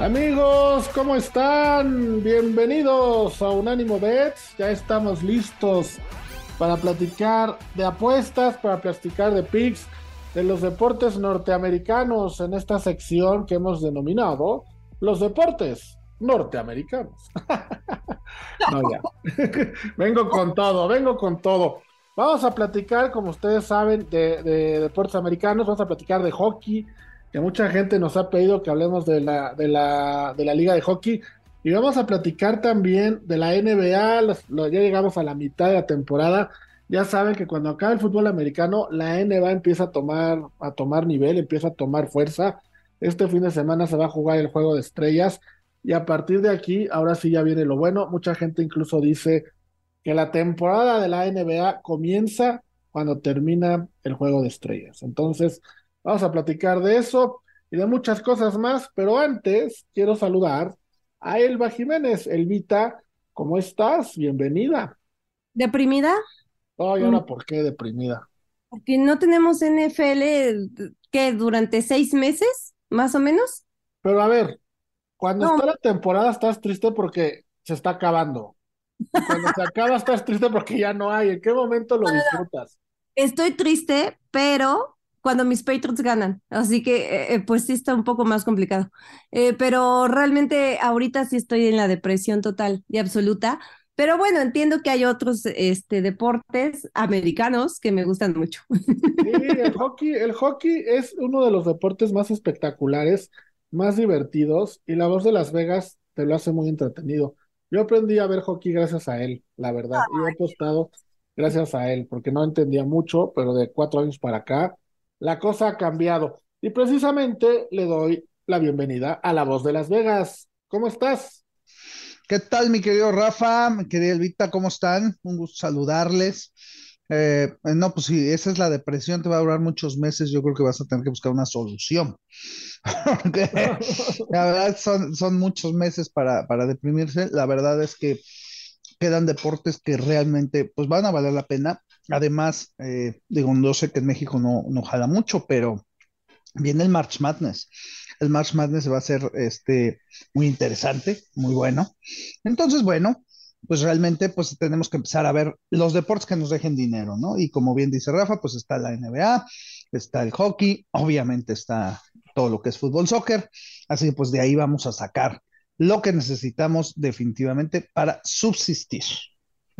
Amigos, ¿cómo están? Bienvenidos a Unánimo Bets. Ya estamos listos para platicar de apuestas, para platicar de picks, de los deportes norteamericanos en esta sección que hemos denominado los deportes norteamericanos. no, vengo con todo, vengo con todo. Vamos a platicar, como ustedes saben, de, de, deportes americanos, vamos a platicar de hockey, que mucha gente nos ha pedido que hablemos de la, de la, de la liga de hockey. Y vamos a platicar también de la NBA, ya llegamos a la mitad de la temporada. Ya saben que cuando acaba el fútbol americano, la NBA empieza a tomar, a tomar nivel, empieza a tomar fuerza. Este fin de semana se va a jugar el juego de estrellas. Y a partir de aquí, ahora sí ya viene lo bueno. Mucha gente incluso dice que la temporada de la NBA comienza cuando termina el juego de estrellas. Entonces, vamos a platicar de eso y de muchas cosas más. Pero antes, quiero saludar a Elba Jiménez. Elvita, ¿cómo estás? Bienvenida. ¿Deprimida? Ay, ahora, ¿por qué deprimida? Porque no tenemos NFL, ¿qué? ¿Durante seis meses, más o menos? Pero a ver, cuando está la temporada estás triste porque se está acabando. cuando se acaba estás triste porque ya no hay. ¿En qué momento lo disfrutas? Estoy triste, pero cuando mis Patriots ganan. Así que, eh, pues sí está un poco más complicado. Eh, pero realmente ahorita sí estoy en la depresión total y absoluta. Pero bueno, entiendo que hay otros este, deportes americanos que me gustan mucho. Sí, el hockey, el hockey es uno de los deportes más espectaculares, más divertidos, y la voz de Las Vegas te lo hace muy entretenido. Yo aprendí a ver hockey gracias a él, la verdad, y he apostado gracias a él, porque no entendía mucho, pero de cuatro años para acá la cosa ha cambiado. Y precisamente le doy la bienvenida a la voz de Las Vegas. ¿Cómo estás? ¿Qué tal, mi querido Rafa? Mi querida Elvita, ¿cómo están? Un gusto saludarles. Eh, no, pues sí, esa es la depresión, te va a durar muchos meses, yo creo que vas a tener que buscar una solución. la verdad son, son muchos meses para, para deprimirse. La verdad es que quedan deportes que realmente pues van a valer la pena Además, eh, digo, no sé que en México no, no jala mucho, pero viene el March Madness. El March Madness va a ser este, muy interesante, muy bueno. Entonces, bueno, pues realmente pues tenemos que empezar a ver los deportes que nos dejen dinero, ¿no? Y como bien dice Rafa, pues está la NBA, está el hockey, obviamente está todo lo que es fútbol, soccer, así que pues de ahí vamos a sacar lo que necesitamos definitivamente para subsistir.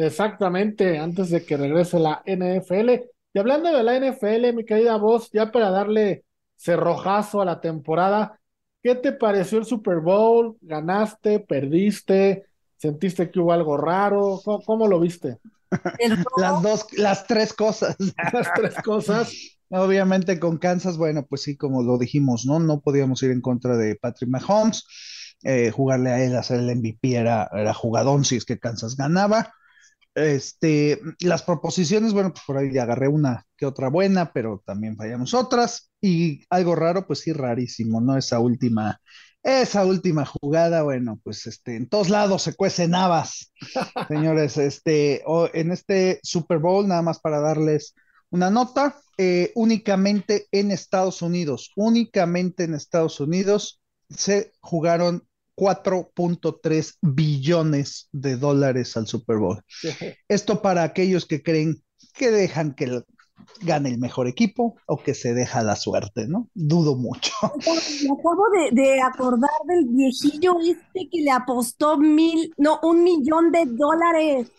Exactamente, antes de que regrese la NFL. Y hablando de la NFL, mi querida voz, ya para darle cerrojazo a la temporada, ¿qué te pareció el Super Bowl? ¿Ganaste? ¿Perdiste? ¿Sentiste que hubo algo raro? ¿Cómo, lo viste? las dos, las tres cosas. las tres cosas. Obviamente con Kansas, bueno, pues sí, como lo dijimos, ¿no? No podíamos ir en contra de Patrick Mahomes. Eh, jugarle a él, hacer el MVP era, era jugadón si es que Kansas ganaba. Este, las proposiciones, bueno, pues por ahí agarré una que otra buena, pero también fallamos otras. Y algo raro, pues sí, rarísimo, ¿no? Esa última, esa última jugada, bueno, pues este, en todos lados se cuecen habas, señores. Este, en este Super Bowl, nada más para darles una nota, eh, únicamente en Estados Unidos, únicamente en Estados Unidos se jugaron 4.3 billones de dólares al Super Bowl. Esto para aquellos que creen que dejan que gane el mejor equipo o que se deja la suerte, ¿no? Dudo mucho. Me acabo de, acordar del viejillo este que le apostó mil, no, un millón de dólares.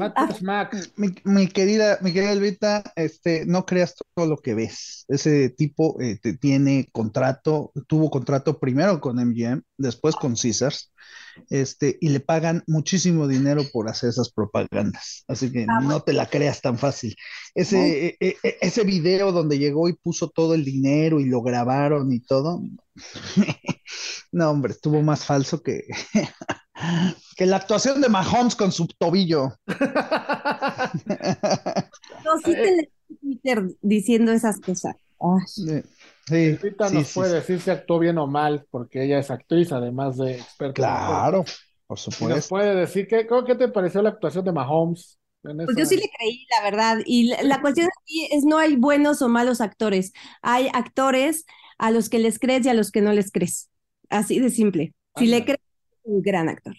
Ah. Mi, querida, mi querida Elvita, este, no creas todo lo que ves. Ese tipo eh, tiene contrato, tuvo contrato primero con MGM, después con Caesars, este, y le pagan muchísimo dinero por hacer esas propagandas. Así que ah, no te la creas tan fácil. Ese, e, e, e, ese video donde llegó y puso todo el dinero y lo grabaron y todo. no, hombre, estuvo más falso que Que la actuación de Mahomes con su tobillo. No, sí te Twitter diciendo esas cosas. Ay. Sí, sí, nos sí, puede sí. decir si actuó bien o mal, porque ella es actriz, además de experta. Claro, por. Y nos supuesto. puede decir qué, cómo- qué te pareció la actuación de Mahomes en Pues yo sí le creí, la verdad. Y la, la cuestión aquí es no hay buenos o malos actores. Hay actores a los que les crees y a los que no les crees. Así de simple. Si le crees, es un gran actor.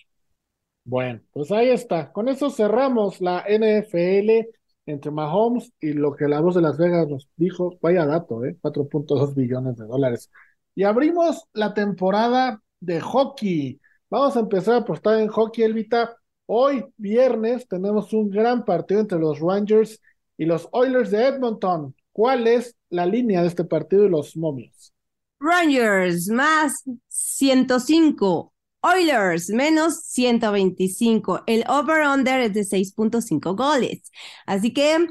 Bueno, pues ahí está. Con eso cerramos la NFL entre Mahomes y lo que la voz de Las Vegas nos dijo. Vaya dato, ¿eh? 4.2 billones de dólares. Y abrimos la temporada de hockey. Vamos a empezar a apostar en hockey, Elvita. Hoy, viernes, tenemos un gran partido entre los Rangers y los Oilers de Edmonton. ¿Cuál es la línea de este partido y los momios? Rangers más 105. Oilers menos 125. El over-under es de 6.5 goles. Así que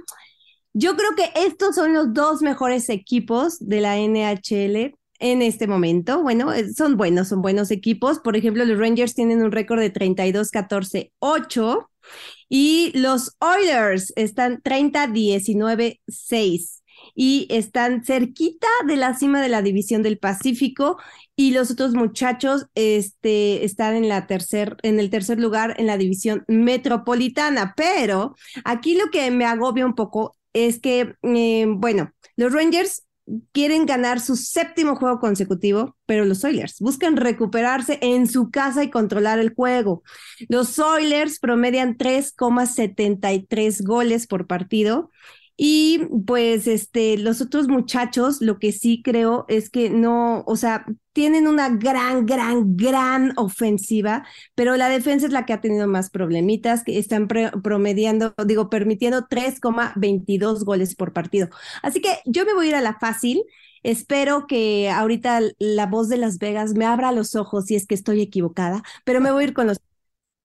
yo creo que estos son los dos mejores equipos de la NHL en este momento. Bueno, eh, son buenos, son buenos equipos. Por ejemplo, los Rangers tienen un récord de 32-14-8 y los Oilers están 30-19-6 y están cerquita de la cima de la división del Pacífico y los otros muchachos este, están en, la tercer, en el tercer lugar en la división metropolitana. Pero aquí lo que me agobia un poco es que, eh, bueno, los Rangers quieren ganar su séptimo juego consecutivo, pero los Oilers buscan recuperarse en su casa y controlar el juego. Los Oilers promedian 3,73 goles por partido. Y pues este, los otros muchachos, lo que sí creo es que no, o sea, tienen una gran, gran, gran ofensiva, pero la defensa es la que ha tenido más problemitas, que están promediando, digo, permitiendo 3,22 goles por partido. Así que yo me voy a ir a la fácil. Espero que ahorita la voz de Las Vegas me abra los ojos si es que estoy equivocada, pero me voy a ir con los,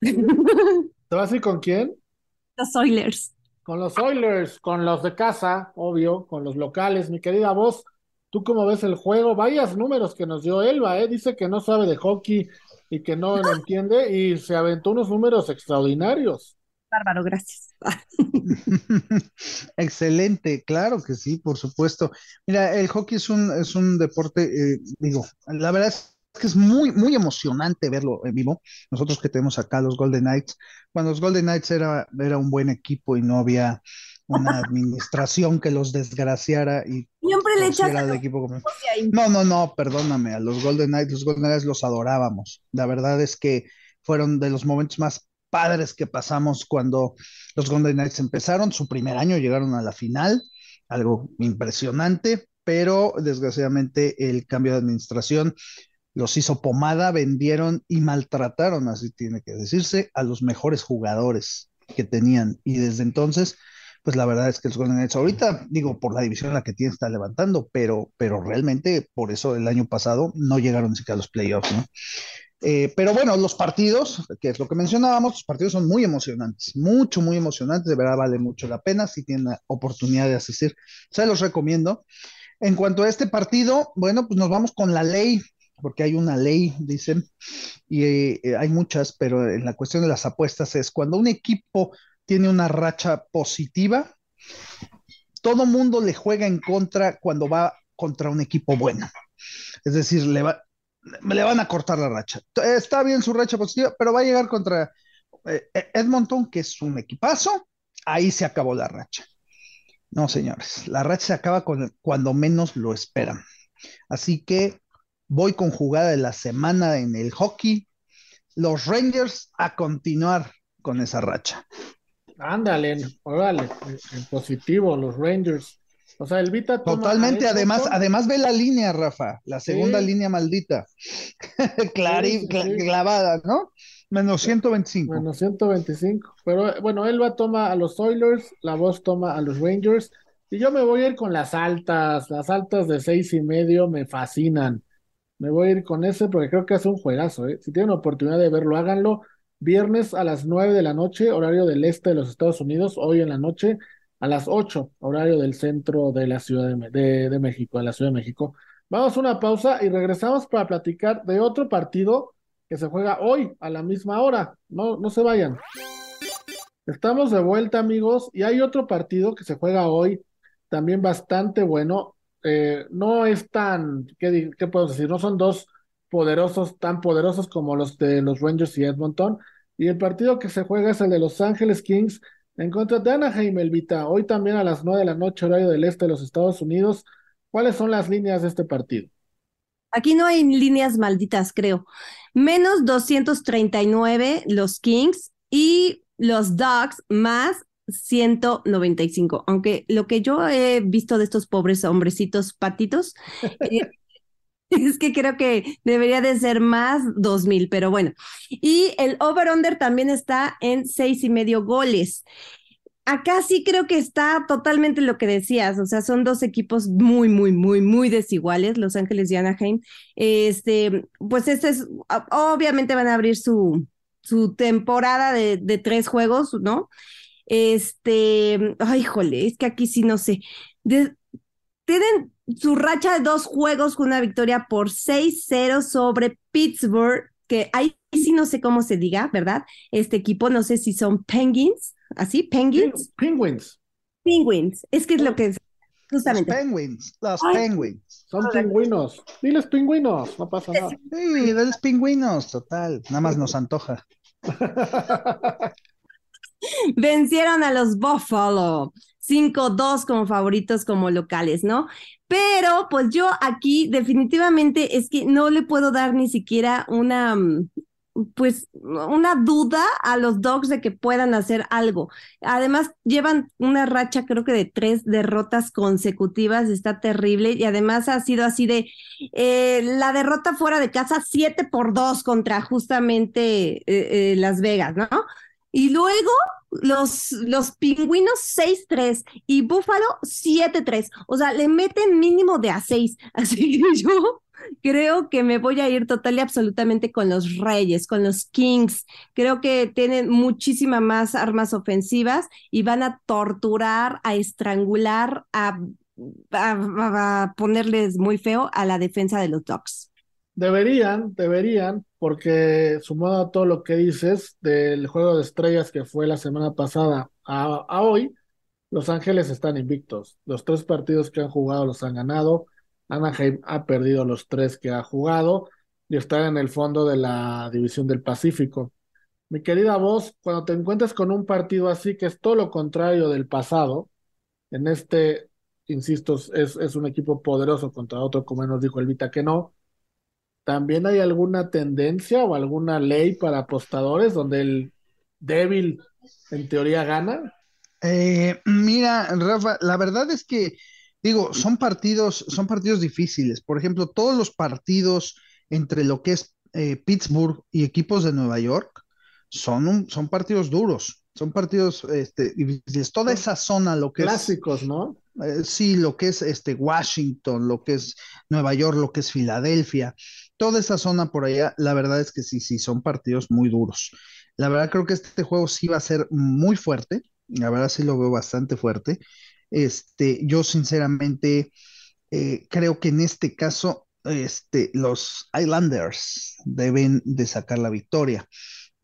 ¿Te vas a ir con quién? los Oilers. Con los Oilers, con los de casa, obvio, con los locales. Mi querida voz, ¿tú cómo ves el juego? Vayas números que nos dio Elba, ¿eh? Dice que no sabe de hockey y que no lo entiende y se aventó unos números extraordinarios. Bárbaro, gracias. Excelente, claro que sí, por supuesto. Mira, el hockey es un, es un deporte, eh, digo, la verdad es que es muy, muy emocionante verlo en vivo. Nosotros que tenemos acá los Golden Knights, cuando los Golden Knights era, era un buen equipo y no había una administración que los desgraciara y Siempre le echas torciera al equipo como... No, no, no, perdóname, a los Golden Knights, los Golden Knights los adorábamos. La verdad es que fueron de los momentos más padres que pasamos cuando los Golden Knights empezaron. Su primer año llegaron a la final, algo impresionante, pero desgraciadamente el cambio de administración los hizo pomada, vendieron y maltrataron, así tiene que decirse, a los mejores jugadores que tenían. Y desde entonces, pues la verdad es que los Golden Knights ahorita, digo, por la división en la que tiene, está levantando, pero, pero realmente por eso el año pasado no llegaron ni siquiera a los playoffs, ¿no? Eh, pero bueno, los partidos, que es lo que mencionábamos, los partidos son muy emocionantes, mucho, muy emocionantes, de verdad vale mucho la pena si tienen la oportunidad de asistir, se los recomiendo. En cuanto a este partido, bueno, pues nos vamos con la ley, porque hay una ley, dicen, y eh, hay muchas, pero en la cuestión de las apuestas es cuando un equipo tiene una racha positiva, todo mundo le juega en contra cuando va contra un equipo bueno. Es decir, le, va, le van a cortar la racha. Está bien su racha positiva, pero va a llegar contra eh, Edmonton, que es un equipazo, ahí se acabó la racha. No, señores, la racha se acaba cuando menos lo esperan. Así que voy con jugada de la semana en el hockey. Los Rangers a continuar con esa racha. Ándale, órale, en positivo, los Rangers. O sea, el Vita Totalmente, además, además ve la línea, Rafa, la segunda Sí. línea maldita. Clari, Sí, sí, cla- sí. clavada, ¿no? Menos 125. Bueno, 125. Pero bueno, Elba toma a los Oilers, la voz toma a los Rangers. Y yo me voy a ir con las altas. Las altas de seis y medio me fascinan. Me voy a ir con ese porque creo que es un juegazo, ¿eh? Si tienen oportunidad de verlo, háganlo. Viernes a las 9 de la noche, horario del este de los Estados Unidos, hoy en la noche, a las 8, horario del centro de la Ciudad de, de México, de la Ciudad de México. Vamos a una pausa y regresamos para platicar de otro partido que se juega hoy a la misma hora. No, no se vayan. Estamos de vuelta, amigos, y hay otro partido que se juega hoy, también bastante bueno. Eh, no es tan, ¿qué, ¿qué puedo decir? No son dos poderosos, tan poderosos como los de los Rangers y Edmonton. Y el partido que se juega es el de Los Ángeles Kings en contra de Anaheim, Elvita. Hoy también a las 9 de la noche, horario del este de los Estados Unidos. ¿Cuáles son las líneas de este partido? Aquí no hay líneas malditas, creo. Menos 239 los Kings y los Dogs más 195. Aunque lo que yo he visto de estos pobres hombrecitos patitos eh, es que creo que debería de ser más 2000, pero bueno. Y el over-under también está en seis y medio goles. Acá sí creo que está totalmente lo que decías, o sea, son dos equipos muy, muy, muy, muy desiguales, Los Ángeles y Anaheim. Este, pues este es, obviamente van a abrir su, su temporada de, de tres juegos, ¿no? Este, ay, jole, es que aquí sí no sé. tienen su racha de dos juegos con una victoria por 6-0 sobre Pittsburgh, que ahí sí no sé cómo se diga, ¿verdad? Este equipo, no sé si son Penguins, así, Penguins. Penguins. Penguins, es que es lo que es. Justamente. Los Penguins, los Penguins. Son pingüinos. Diles pingüinos, no pasa nada. Sí, diles pingüinos, total. Nada más nos antoja. Vencieron a los Buffalo. 5-2 como favoritos, como locales, ¿no? Pero pues yo aquí definitivamente es que no le puedo dar ni siquiera una, mm, pues una duda a los Dogs de que puedan hacer algo. Además, llevan una racha creo que de tres derrotas consecutivas, está terrible y además ha sido así de eh, la derrota fuera de casa 7 por 2 contra justamente eh, eh, Las Vegas, ¿no? Y luego los, los pingüinos 6-3 y Búfalo 7-3. O sea, le meten mínimo de a 6. Así que yo creo que me voy a ir total y absolutamente con los Reyes, con los Kings. Creo que tienen muchísimas más armas ofensivas y van a torturar, a estrangular, a, a ponerles muy feo a la defensa de los Dogs. Deberían, deberían, porque sumado a todo lo que dices del juego de estrellas que fue la semana pasada a, hoy, Los Ángeles están invictos. Los tres partidos que han jugado los han ganado. Anaheim ha perdido los tres que ha jugado y está en el fondo de la división del Pacífico. Mi querida voz, cuando te encuentres con un partido así que es todo lo contrario del pasado, en este, insisto, es, es un equipo poderoso contra otro, como nos dijo Elvita que no, ¿También hay alguna tendencia o alguna ley para apostadores donde el débil en teoría gana? Eh, mira, Rafa, la verdad es que digo, son partidos, son partidos difíciles. Por ejemplo, todos los partidos entre lo que es eh, Pittsburgh y equipos de Nueva York son, son partidos duros, son partidos este, difíciles. Toda esa zona, lo que clásicos, ¿no? Eh, sí, lo que es este Washington, lo que es Nueva York, lo que es Filadelfia, toda esa zona por allá, la verdad es que sí, sí, son partidos muy duros. La verdad creo que este juego sí va a ser muy fuerte, la verdad sí lo veo bastante fuerte. Este, yo sinceramente eh, creo que en este caso este, los Islanders deben de sacar la victoria,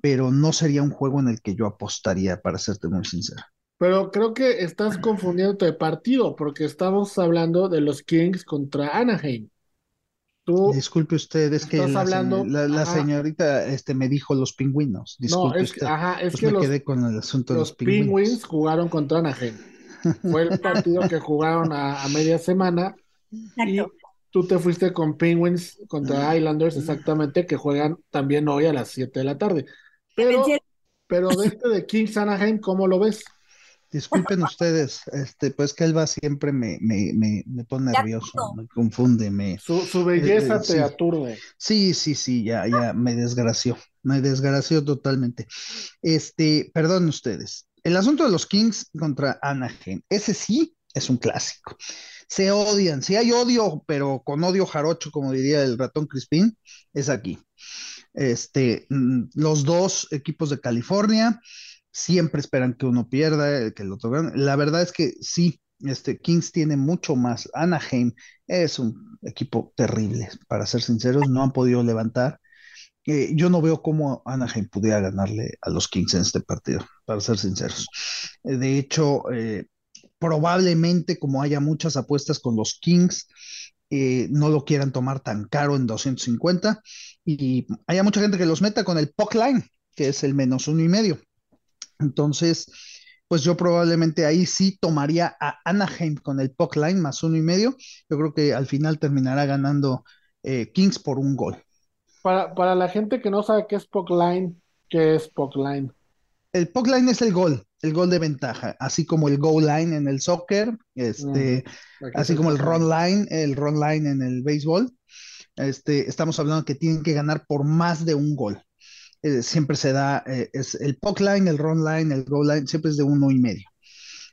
pero no sería un juego en el que yo apostaría, para serte muy sincero. Pero creo que estás confundiendo de partido, porque estamos hablando de los Kings contra Anaheim. Disculpe usted, es que la, señorita este, me dijo los pingüinos. Disculpe no, es, usted. Ajá, es pues que me los, quedé con el asunto de los pingüinos. Penguins jugaron contra Anaheim. Fue el partido que jugaron a, media semana. Y tú te fuiste con Penguins contra Islanders, exactamente, que juegan también hoy a las 7 de la tarde. Pero, pero de este de Kings Anaheim, ¿cómo lo ves? Disculpen ustedes, este, pues que Elba siempre me, me, me, pone nervioso, me confunde, me... Su, belleza eh, te aturde. Sí, sí, sí, ya, ya me desgració, me desgració totalmente. Este, perdón ustedes, el asunto de los Kings contra Anaheim, ese sí es un clásico. Se odian, si hay odio, pero con odio jarocho, como diría el ratón Crispín, es aquí. Este, mm, los dos equipos de California, siempre esperan que uno pierda, que el otro gane. La verdad es que sí, este Kings tiene mucho más. Anaheim es un equipo terrible, para ser sinceros, no han podido levantar. eh, yo no veo cómo Anaheim pudiera ganarle a los Kings en este partido, para ser sinceros. Eh, de hecho, eh, probablemente como haya muchas apuestas con los Kings, no lo quieran tomar tan caro en 250 y haya mucha gente que los meta con el puck line, que es el menos uno y medio. Entonces, pues yo probablemente ahí sí tomaría a Anaheim con el puck line más uno y medio. Yo creo que al final terminará ganando Kings por un gol. Para, para la gente que no sabe qué es puck line, ¿qué es puck line? El puck line es el gol, el gol de ventaja, así como el goal line en el soccer, este, así como el run line, el run line en el béisbol. Este, estamos hablando que tienen que ganar por más de un gol. Eh, siempre se da, eh, es el puck line, el run line, el goal line, siempre es de uno y medio.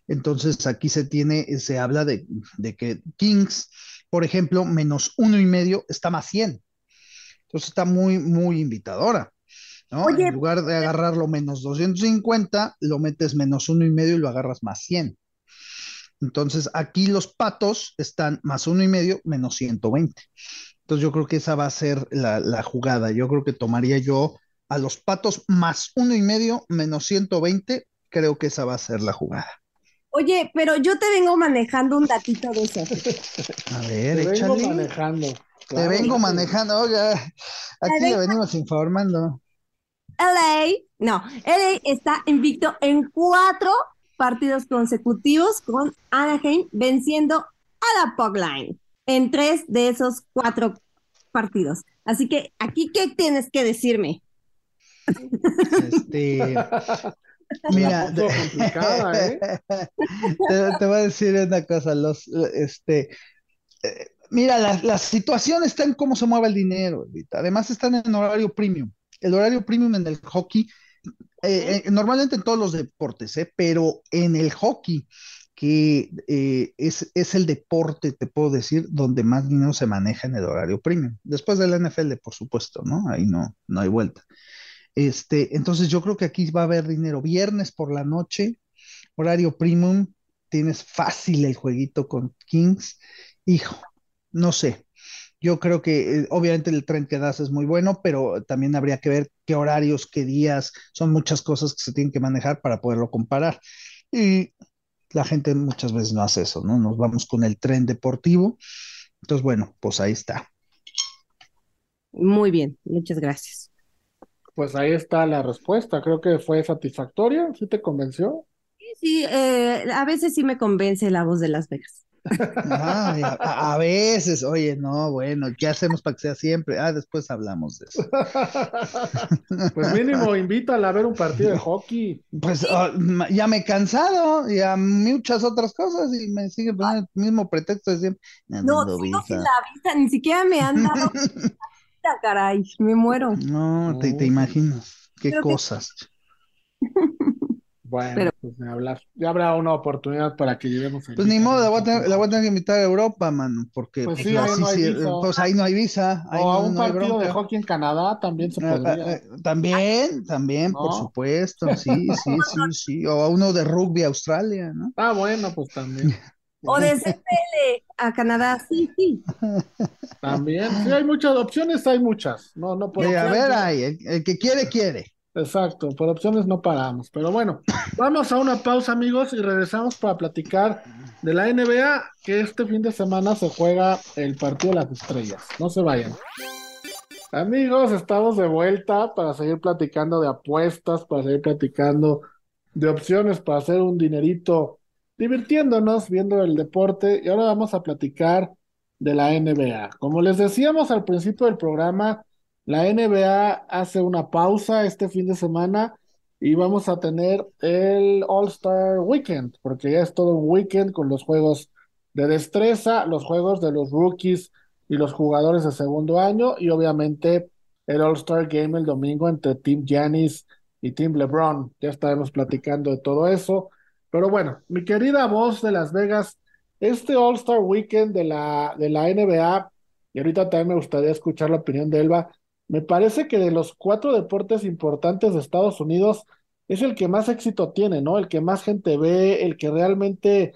Entonces aquí se tiene, se habla de, de que Kings, por ejemplo, menos uno y medio está más 100. Entonces está muy, muy invitadora. ¿no? en lugar de agarrarlo menos 250, lo metes menos uno y medio y lo agarras más 100. Entonces aquí los patos están más uno y medio, menos 120. Entonces yo creo que esa va a ser la, la jugada. Yo creo que tomaría yo a los patos más uno y medio, menos 120. Creo que esa va a ser la jugada. Oye, pero yo te vengo manejando un datito de eso. A ver, te vengo manejando. Te vengo manejando, oiga, aquí le venimos informando. LA, no, LA está invicto en cuatro partidos consecutivos con Anaheim venciendo a la Pogline en tres de esos cuatro partidos. Así que aquí, ¿qué tienes que decirme? Este, mira, ¿eh? te, voy a decir una cosa, los, este, eh, Mira, la, situación está en cómo se mueve el dinero, Además están en horario premium. El horario premium en el hockey, eh, eh, normalmente en todos los deportes, ¿eh? pero en el hockey, que es, es, el deporte, te puedo decir, donde más dinero se maneja en el horario premium. Después del NFL, por supuesto, ¿no? Ahí no, no hay vuelta. Este, entonces yo creo que aquí va a haber dinero. Viernes por la noche, horario premium, tienes fácil el jueguito con Kings. Hijo, no sé. Yo creo que eh, obviamente el tren que das es muy bueno, pero también habría que ver qué horarios, qué días, son muchas cosas que se tienen que manejar para poderlo comparar. Y la gente muchas veces no hace eso, ¿no? Nos vamos con el tren deportivo. Entonces, bueno, pues ahí está. Muy bien, muchas gracias. Pues ahí está la respuesta. Creo que fue satisfactoria. ¿Sí te convenció? Sí, sí, eh, a veces sí me convence la voz de Las Vegas a, veces, oye, no, bueno, ¿qué hacemos para que sea siempre? Ah, después hablamos de eso. Pues mínimo, invítala a ver un partido de hockey. Pues ah, ya me he cansado y a muchas otras cosas y me sigue poniendo el mismo pretexto de siempre. No, no, no la vista, ni siquiera me han dado. caray, me muero. No, te, te imaginas, qué cosas. Bueno, pues ya habrá una oportunidad para que llevemos Pues ni modo, la voy, a tener, que invitar a Europa, mano, porque pues, sí, ahí, no hay visa. pues ahí no hay visa. o a un partido de hockey en Canadá también se ah, podría. Ah, ah, también, también, por supuesto, sí, sí, sí, sí. O a uno de rugby Australia, ¿no? Ah, bueno, pues también. O de CPL a Canadá, sí, sí. También, sí, hay muchas opciones, hay muchas. No, no puedo. a ver, hay, el que quiere, quiere. Exacto, por opciones no paramos. Pero bueno, vamos a una pausa, amigos, y regresamos para platicar de la NBA, que este fin de semana se juega el partido de las estrellas. No se vayan. Amigos, estamos de vuelta para seguir platicando de apuestas, para seguir platicando de opciones para hacer un dinerito divirtiéndonos viendo el deporte. Y ahora vamos a platicar de la NBA. Como les decíamos al principio del programa, la NBA hace una pausa este fin de semana y vamos a tener el All-Star Weekend, porque ya es todo un weekend con los juegos de destreza, los juegos de los rookies y los jugadores de segundo año y obviamente el All-Star Game el domingo entre Team Giannis y Team LeBron. Ya estaremos platicando de todo eso. Pero bueno, mi querida voz de Las Vegas, este All-Star Weekend de la, de la NBA, y ahorita también me gustaría escuchar la opinión de Elba, me parece que de los cuatro deportes importantes de Estados Unidos es el que más éxito tiene, ¿no? El que más gente ve, el que realmente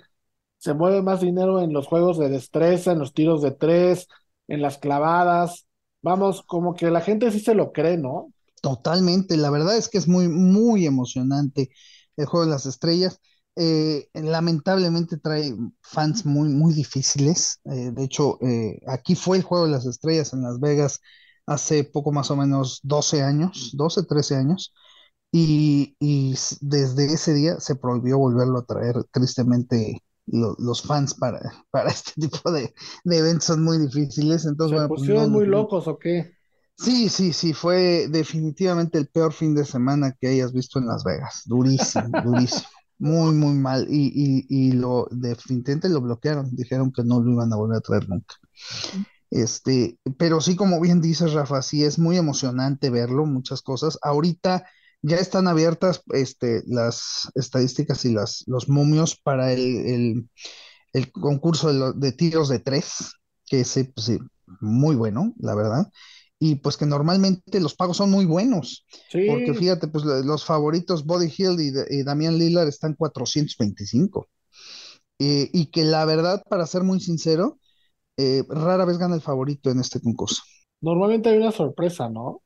se mueve más dinero en los juegos de destreza, en los tiros de tres, en las clavadas. vamos, como que la gente sí se lo cree, ¿no? Totalmente, la verdad es que es muy, muy emocionante el juego de las estrellas. Eh, lamentablemente trae fans muy, muy difíciles. Eh, de hecho, eh, aquí fue el juego de las estrellas en Las Vegas hace poco más o menos 12 años, 12, 13 años. Y, desde ese día se prohibió volverlo a traer. Tristemente, lo- los fans para, para este tipo de, de eventos son muy difíciles. Entonces, ¿Se bueno, pues pusieron muy locos o qué? Sí, sí, sí, fue definitivamente el peor fin de semana que hayas visto en Las Vegas. Durísimo, durísimo. Muy, muy mal. Y, y, y lo definitivamente lo bloquearon. Dijeron que no lo iban a volver a traer nunca. Este, pero sí, como bien dices, Rafa, sí es muy emocionante verlo, muchas cosas. Ahorita ya están abiertas este, las estadísticas y las, los momios para el, el, el concurso de, lo- de tiros de tres, que ese, pues, sí, muy bueno, la verdad. Y pues que normalmente los pagos son muy buenos, porque fíjate, pues lo- los favoritos Body Hill y, y Damián Lillard están 425. Eh, y que la verdad, para ser muy sincero, eh, rara vez gana el favorito en este concurso. normalmente hay una sorpresa, ¿no?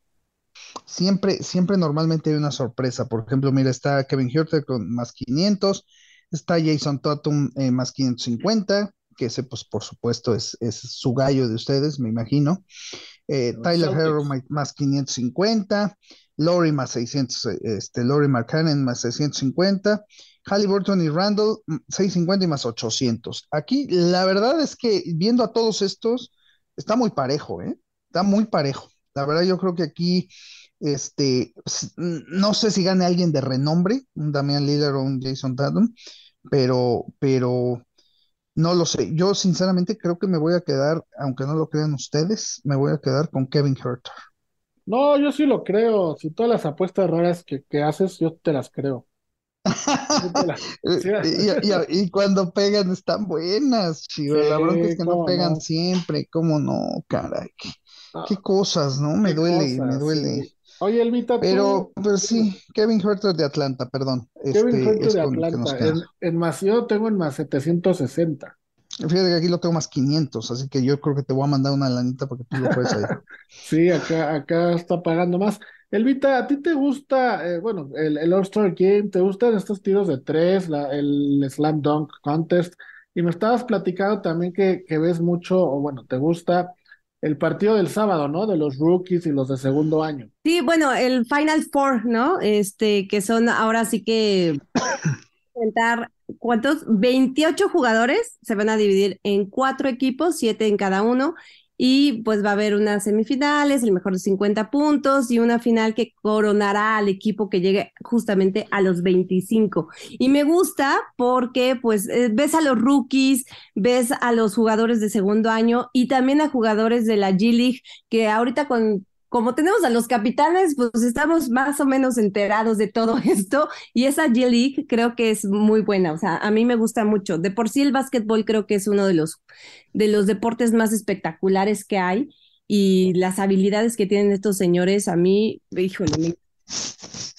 Siempre, siempre normalmente hay una sorpresa. Por ejemplo, mira, está Kevin Huerter con más 500, está Jason Tatum eh, más 550, que ese, pues, por supuesto, es, es su gallo de ustedes, me imagino. Eh, Tyler ma- más 550, Laurie más 600, eh, este, Laurie Markkanen más 650, Halliburton y Randall mm, 650 y más 800. Aquí, la verdad es que viendo a todos estos, está muy parejo, ¿eh? Está muy parejo. La verdad, yo creo que aquí, este, no sé si gane alguien de renombre, un Damian Lillard o un Jason Tatum, pero, pero no lo sé. Yo sinceramente creo que me voy a quedar, aunque no lo crean ustedes, me voy a quedar con Kevin Herter. No, yo sí lo creo. Si todas las apuestas raras que, que haces, yo te las creo. Yo te las- Eh, Y, y- y cuando pegan están buenas, chido. La bronca es que no pegan no. siempre, ¿cómo no? Caray, qué, Ah, qué cosas, ¿no? Me duele, me duele. sí. Oye, Elvita, Pero, tú, pero sí, Kevin Herter de Atlanta, perdón, Kevin este Herter es de Atlanta, en, en más, yo tengo en más 760. Fíjate que aquí lo tengo más 500, así que yo creo que te voy a mandar una lanita para que tú lo juegues ahí. Sí, acá, acá está pagando más. Elvita, ¿a ti te gusta, eh, bueno, el, el All-Star Game, te gustan estos tiros de tres, la- el Slam Dunk Contest? Y me estabas platicando también que, que ves mucho, o bueno, te gusta el partido del sábado, ¿no? De los rookies y los de segundo año. Sí, bueno, el Final Four, ¿no? Este, que son ahora sí que enfrentar, ¿cuántos? 28 jugadores, se van a dividir en cuatro equipos, siete en cada uno, y pues va a haber unas semifinales, el mejor de 50 puntos y una final que coronará al equipo que llegue justamente a los 25. Y me gusta porque pues eh, ves a los rookies, ves a los jugadores de segundo año y también a jugadores de la G League que ahorita con como tenemos a los capitanes, pues estamos más o menos enterados de todo esto y esa G League creo que es muy buena, o sea, a mí me gusta mucho. De por sí el básquetbol creo que es uno de los de los deportes más espectaculares que hay y las habilidades que tienen estos señores a mí, híjole,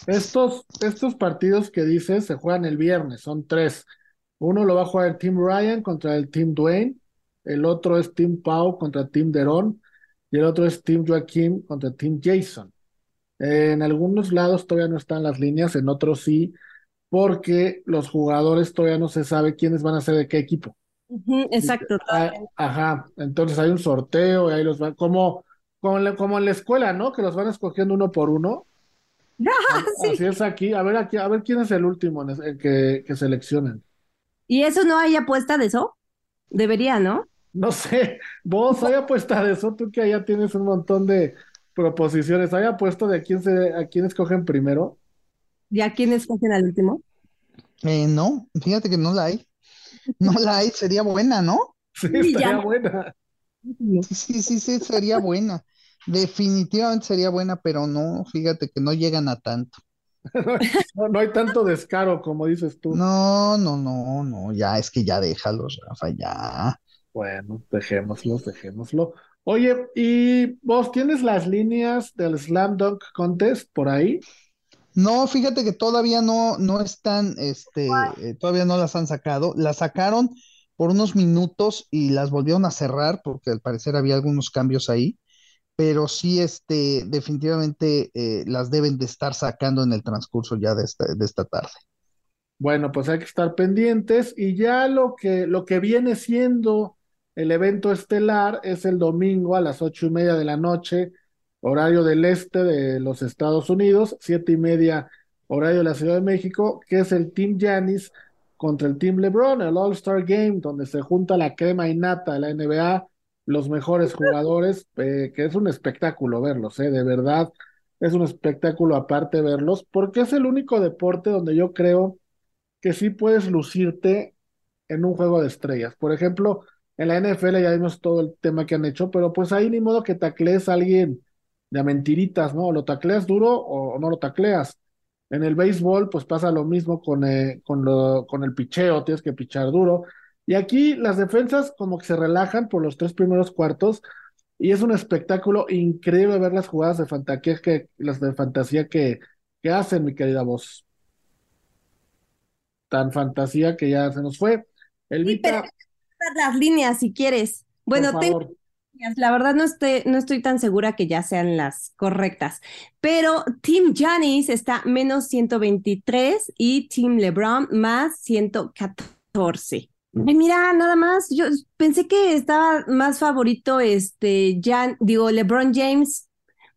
Estos, estos partidos que dices se juegan el viernes, son tres. Uno lo va a jugar el Team Ryan contra el Team Dwayne, el otro es Team Pau contra Team Deron y el otro es Team Joaquim contra Team Jason. Eh, en algunos lados todavía no están las líneas, en otros sí, porque los jugadores todavía no se sabe quiénes van a ser de qué equipo. Exacto. Ah, Ajá, entonces hay un sorteo y ahí los van, como, como, en la, como en la escuela, ¿no? Que los van escogiendo uno por uno. Ah, sí. Así es aquí, a ver aquí, a ver quién es el último en que, que seleccionen. ¿Y eso no hay apuesta de eso? Debería, ¿no? No sé, vos hay apuesta de eso, tú que allá tienes un montón de proposiciones, ¿hay apuesta de a quién se, a quién escogen primero? ¿Ya quién escogen al último? Eh, no, fíjate que no la hay. No la hay, sería buena, ¿no? Sí, ya. buena. Sí, sí, sí, sí, sería buena. Definitivamente sería buena, pero no, fíjate que no llegan a tanto. No, no hay tanto descaro como dices tú. No, no, no, no, ya es que ya déjalos, Rafa, ya. Bueno, dejémoslo, dejémoslo. Oye, ¿y vos tienes las líneas del Slam Dunk Contest por ahí? No, fíjate que todavía no, no están, este, eh, todavía no las han sacado. Las sacaron por unos minutos y las volvieron a cerrar porque al parecer había algunos cambios ahí. pero sí, este, definitivamente eh, las deben de estar sacando en el transcurso ya de esta, de esta tarde. Bueno, pues hay que estar pendientes y ya lo que, lo que viene siendo el evento estelar es el domingo a las ocho y media de la noche, horario del este de los Estados Unidos, siete y media horario de la Ciudad de México, que es el Team Janis contra el Team LeBron, el All-Star Game, donde se junta la crema y nata de la NBA, los mejores jugadores, eh, que es un espectáculo verlos, eh, de verdad, es un espectáculo aparte verlos, porque es el único deporte donde yo creo que sí puedes lucirte en un juego de estrellas. Por ejemplo, en la NFL ya vimos todo el tema que han hecho, pero pues ahí ni modo que taclees a alguien de mentiritas, ¿no? Lo tacleas duro o no lo tacleas. En el béisbol, pues pasa lo mismo con, eh, con, lo, con el picheo, tienes que pichar duro. Y aquí las defensas como que se relajan por los tres primeros cuartos y es un espectáculo increíble ver las jugadas de fantasía que, las de fantasía que, que hacen, mi querida voz. Tan fantasía que ya se nos fue. Elvita. Las líneas si quieres. Bueno, tengo la verdad no estoy, no estoy tan segura que ya sean las correctas, pero Team Janis está menos 123 y Team LeBron más 114. mira, nada más, yo pensé que estaba más favorito este Jan, digo LeBron James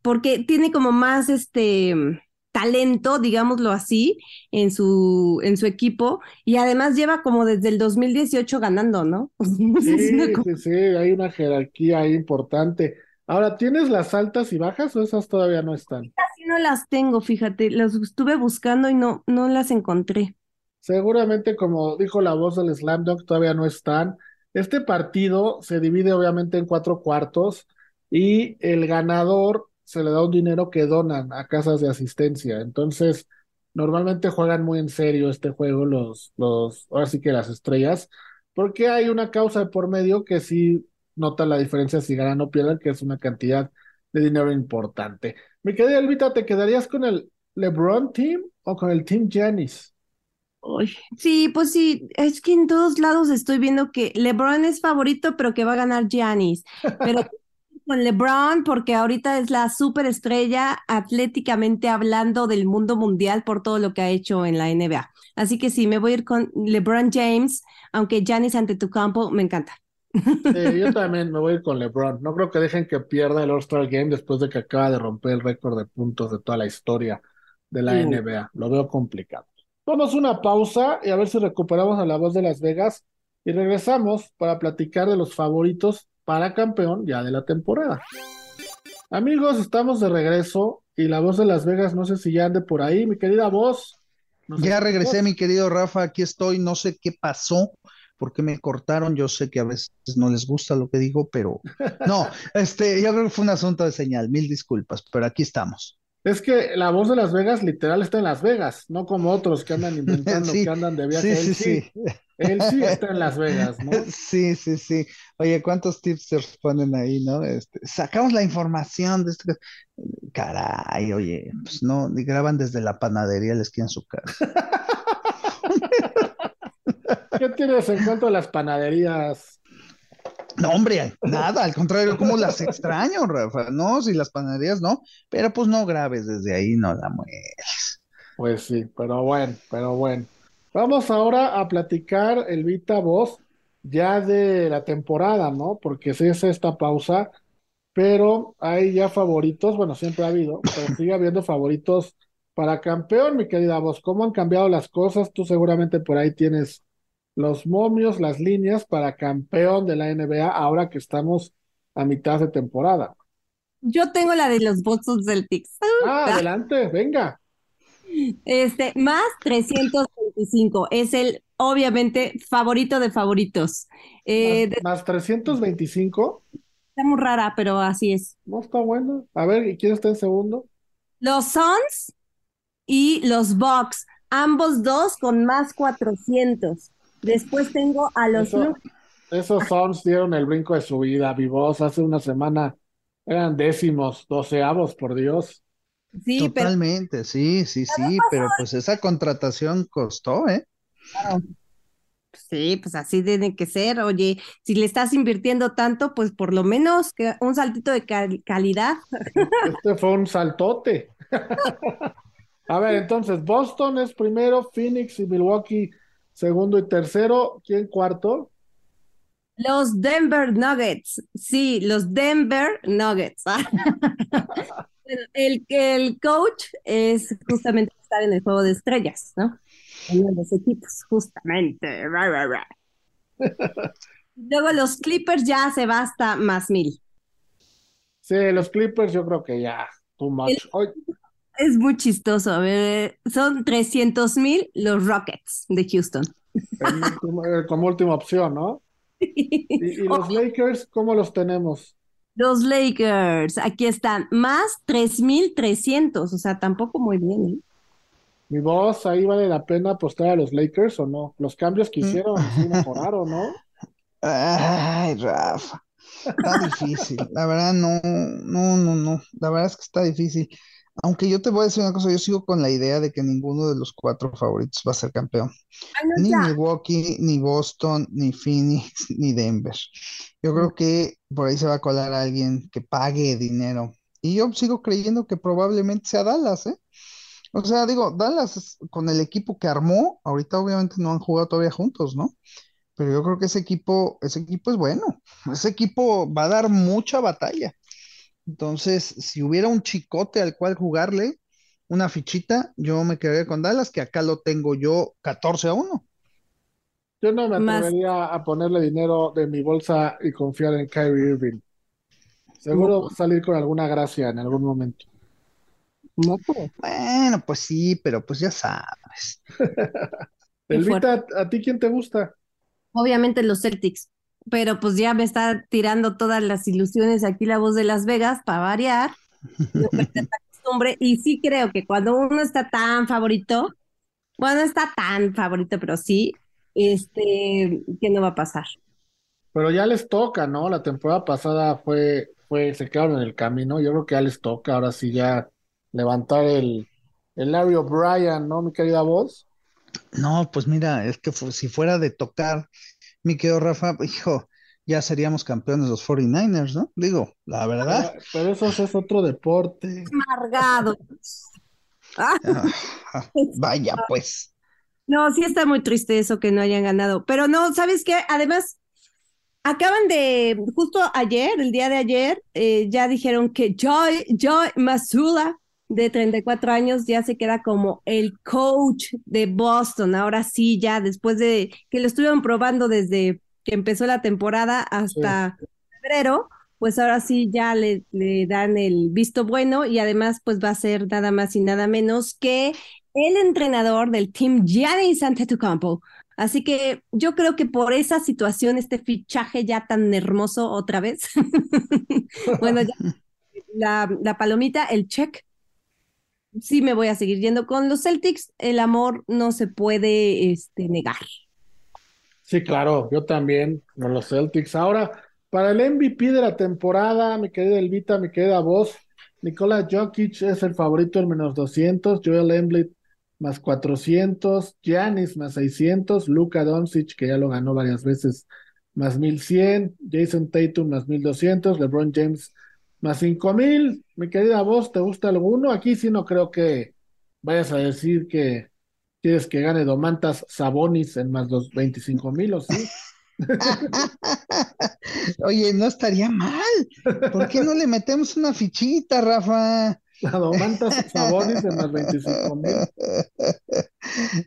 porque tiene como más este talento, digámoslo así, en su, en su equipo y además lleva como desde el 2018 ganando, ¿no? Sí, sí, sí, hay una jerarquía ahí importante. Ahora, ¿tienes las altas y bajas o esas todavía no están? Casi no las tengo, fíjate, las estuve buscando y no, no las encontré. Seguramente, como dijo la voz del Slam Dunk, todavía no están. Este partido se divide obviamente en cuatro cuartos y el ganador se le da un dinero que donan a casas de asistencia. Entonces, normalmente juegan muy en serio este juego los, los, ahora sí que las estrellas, porque hay una causa de por medio que sí nota la diferencia si ganan o pierden, que es una cantidad de dinero importante. Mi querida Elvita, ¿te quedarías con el LeBron Team o con el Team Janis? Sí, pues sí, es que en todos lados estoy viendo que LeBron es favorito, pero que va a ganar Giannis. Pero con LeBron porque ahorita es la superestrella atléticamente hablando del mundo mundial por todo lo que ha hecho en la NBA. Así que sí, me voy a ir con LeBron James, aunque Giannis ante tu campo me encanta. Sí, yo también me voy a ir con LeBron. No creo que dejen que pierda el All-Star Game después de que acaba de romper el récord de puntos de toda la historia de la NBA. Lo veo complicado. Vamos una pausa y a ver si recuperamos a la voz de Las Vegas y regresamos para platicar de los favoritos para campeón ya de la temporada. Amigos, estamos de regreso y la voz de Las Vegas, no sé si ya ande por ahí, mi querida voz. ya regresé, mi querido Rafa, aquí estoy, no sé qué pasó, por qué me cortaron, yo sé que a veces no les gusta lo que digo, pero no, este, yo creo que fue un asunto de señal, mil disculpas, pero aquí estamos. Es que la voz de Las Vegas literal está en Las Vegas, no como otros que andan inventando, que andan de viaje. Sí, sí, sí. Él sí está en Las Vegas, ¿no? Sí, sí, sí. Oye, ¿cuántos tipsters ponen ahí, no? Este, sacamos la información de esto. Caray, oye, pues no, graban desde la panadería les quieren su casa. ¿Qué tienes en cuanto a las panaderías? No, hombre, nada, al contrario, como las extraño, Rafa, no, si las panaderías no, pero pues no grabes desde ahí, no la mueres. Pues sí, pero bueno, pero bueno. Vamos ahora a platicar, Elvita, voz ya de la temporada, ¿no? Porque sí es esta pausa, pero hay ya favoritos, bueno, siempre ha habido, pero sigue habiendo favoritos para campeón, mi querida voz. ¿Cómo han cambiado las cosas? Tú seguramente por ahí tienes los momios, las líneas para campeón de la NBA ahora que estamos a mitad de temporada. Yo tengo la de los Boston Celtics. Ah, adelante, venga. Este, más 325. Es el, obviamente, favorito de favoritos. Eh, más, 325. Está muy rara, pero así es. No está bueno. A ver, ¿y quién está en segundo? Los Suns y los Bucks. Ambos dos con más 400. Después tengo a los Esos Suns dieron el brinco de su vida, vivos. Hace una semana eran décimos, doceavos, por Dios. Sí, Totalmente, sí, sí, sí, pero pues esa contratación costó, ¿eh? Claro. Sí, pues así tiene que ser. Oye, si le estás invirtiendo tanto, pues por lo menos que un saltito de calidad. Este fue un saltote. A ver, entonces Boston es primero, Phoenix y Milwaukee segundo y tercero. ¿Quién cuarto? Los Denver Nuggets. Sí, los Denver Nuggets. el, el coach es justamente estar en el juego de estrellas, ¿no? Uno de los equipos, justamente. Luego los Clippers ya se basta más mil. Sí, los Clippers yo creo que ya, too much. Es muy chistoso, a ver, son 300 mil los Rockets de Houston. Eh, como última opción, ¿no? ¿Y, los Lakers cómo los tenemos? Los Lakers, aquí están, más 3.300, o sea, tampoco muy bien. ¿eh? Mi voz, ahí vale la pena apostar a los Lakers o no. Los cambios que mm. hicieron sí mejoraron, ¿no? Ay, Rafa. Está difícil. La verdad, no, no, no, no. La verdad es que está difícil. Aunque yo te voy a decir una cosa, yo sigo con la idea de que ninguno de los cuatro favoritos va a ser campeón. ni Milwaukee, ni Boston, ni Phoenix, ni Denver. Yo creo que por ahí se va a colar alguien que pague dinero. Y yo sigo creyendo que probablemente sea Dallas, ¿eh? O sea, digo, Dallas con el equipo que armó, ahorita obviamente no han jugado todavía juntos, ¿no? Pero yo creo que ese equipo, ese equipo es bueno. Ese equipo va a dar mucha batalla. Entonces, si hubiera un chicote al cual jugarle, una fichita, yo me quedaría con Dallas, que acá lo tengo yo 14 a 1. Yo no me atrevería a ponerle dinero de mi bolsa y confiar en Kyrie Irving. Seguro salir con alguna gracia en algún momento. Bueno, pues sí, pero pues ya sabes. Elvita, ¿a ti quién te gusta? Obviamente los Celtics, pero pues ya me está tirando todas las ilusiones aquí la voz de Las Vegas para variar. y sí creo que cuando uno está tan favorito, bueno, está tan favorito, pero sí, este, que no va a pasar. Pero ya les toca, ¿no? La temporada pasada fue, fue, se quedaron en el camino. Yo creo que ya les toca, ahora sí ya levantar el, el Larry O'Brien, ¿no, mi querida voz? No, pues mira, es que si fuera de tocar, mi querido Rafa, hijo, ya seríamos campeones los 49ers, ¿no? Digo, la verdad. Pero, eso es otro deporte. Amargado. Ah, vaya, pues. No, sí está muy triste eso que no hayan ganado. Pero no, ¿sabes qué? Además, acaban de, justo ayer, el día de ayer, eh, ya dijeron que Joy, Joy Masula de 34 años ya se queda como el coach de Boston. Ahora sí, ya después de que lo estuvieron probando desde que empezó la temporada hasta febrero, pues ahora sí ya le, le, dan el visto bueno y además pues va a ser nada más y nada menos que el entrenador del team Giannis Antetokounmpo. Así que yo creo que por esa situación, este fichaje ya tan hermoso otra vez, bueno, ya la, la palomita, el check sí me voy a seguir yendo con los Celtics. El amor no se puede este, negar. Sí, claro, yo también con los Celtics. Ahora, para el MVP de la temporada, mi querida Elvita, mi querida voz, Nikola Jokic es el favorito en menos 200, Joel Embiid más 400, Giannis más 600, Luka Doncic, que ya lo ganó varias veces, más 1100, Jason Tatum más 1200, LeBron James más cinco mil. Mi querida voz, ¿te gusta alguno? Aquí sí no creo que vayas a decir que quieres que gane Domantas Sabonis en más los 25 mil, ¿o sí? Oye, no estaría mal. ¿Por qué no le metemos una fichita, Rafa? A Domantas Sabonis en más 25 mil.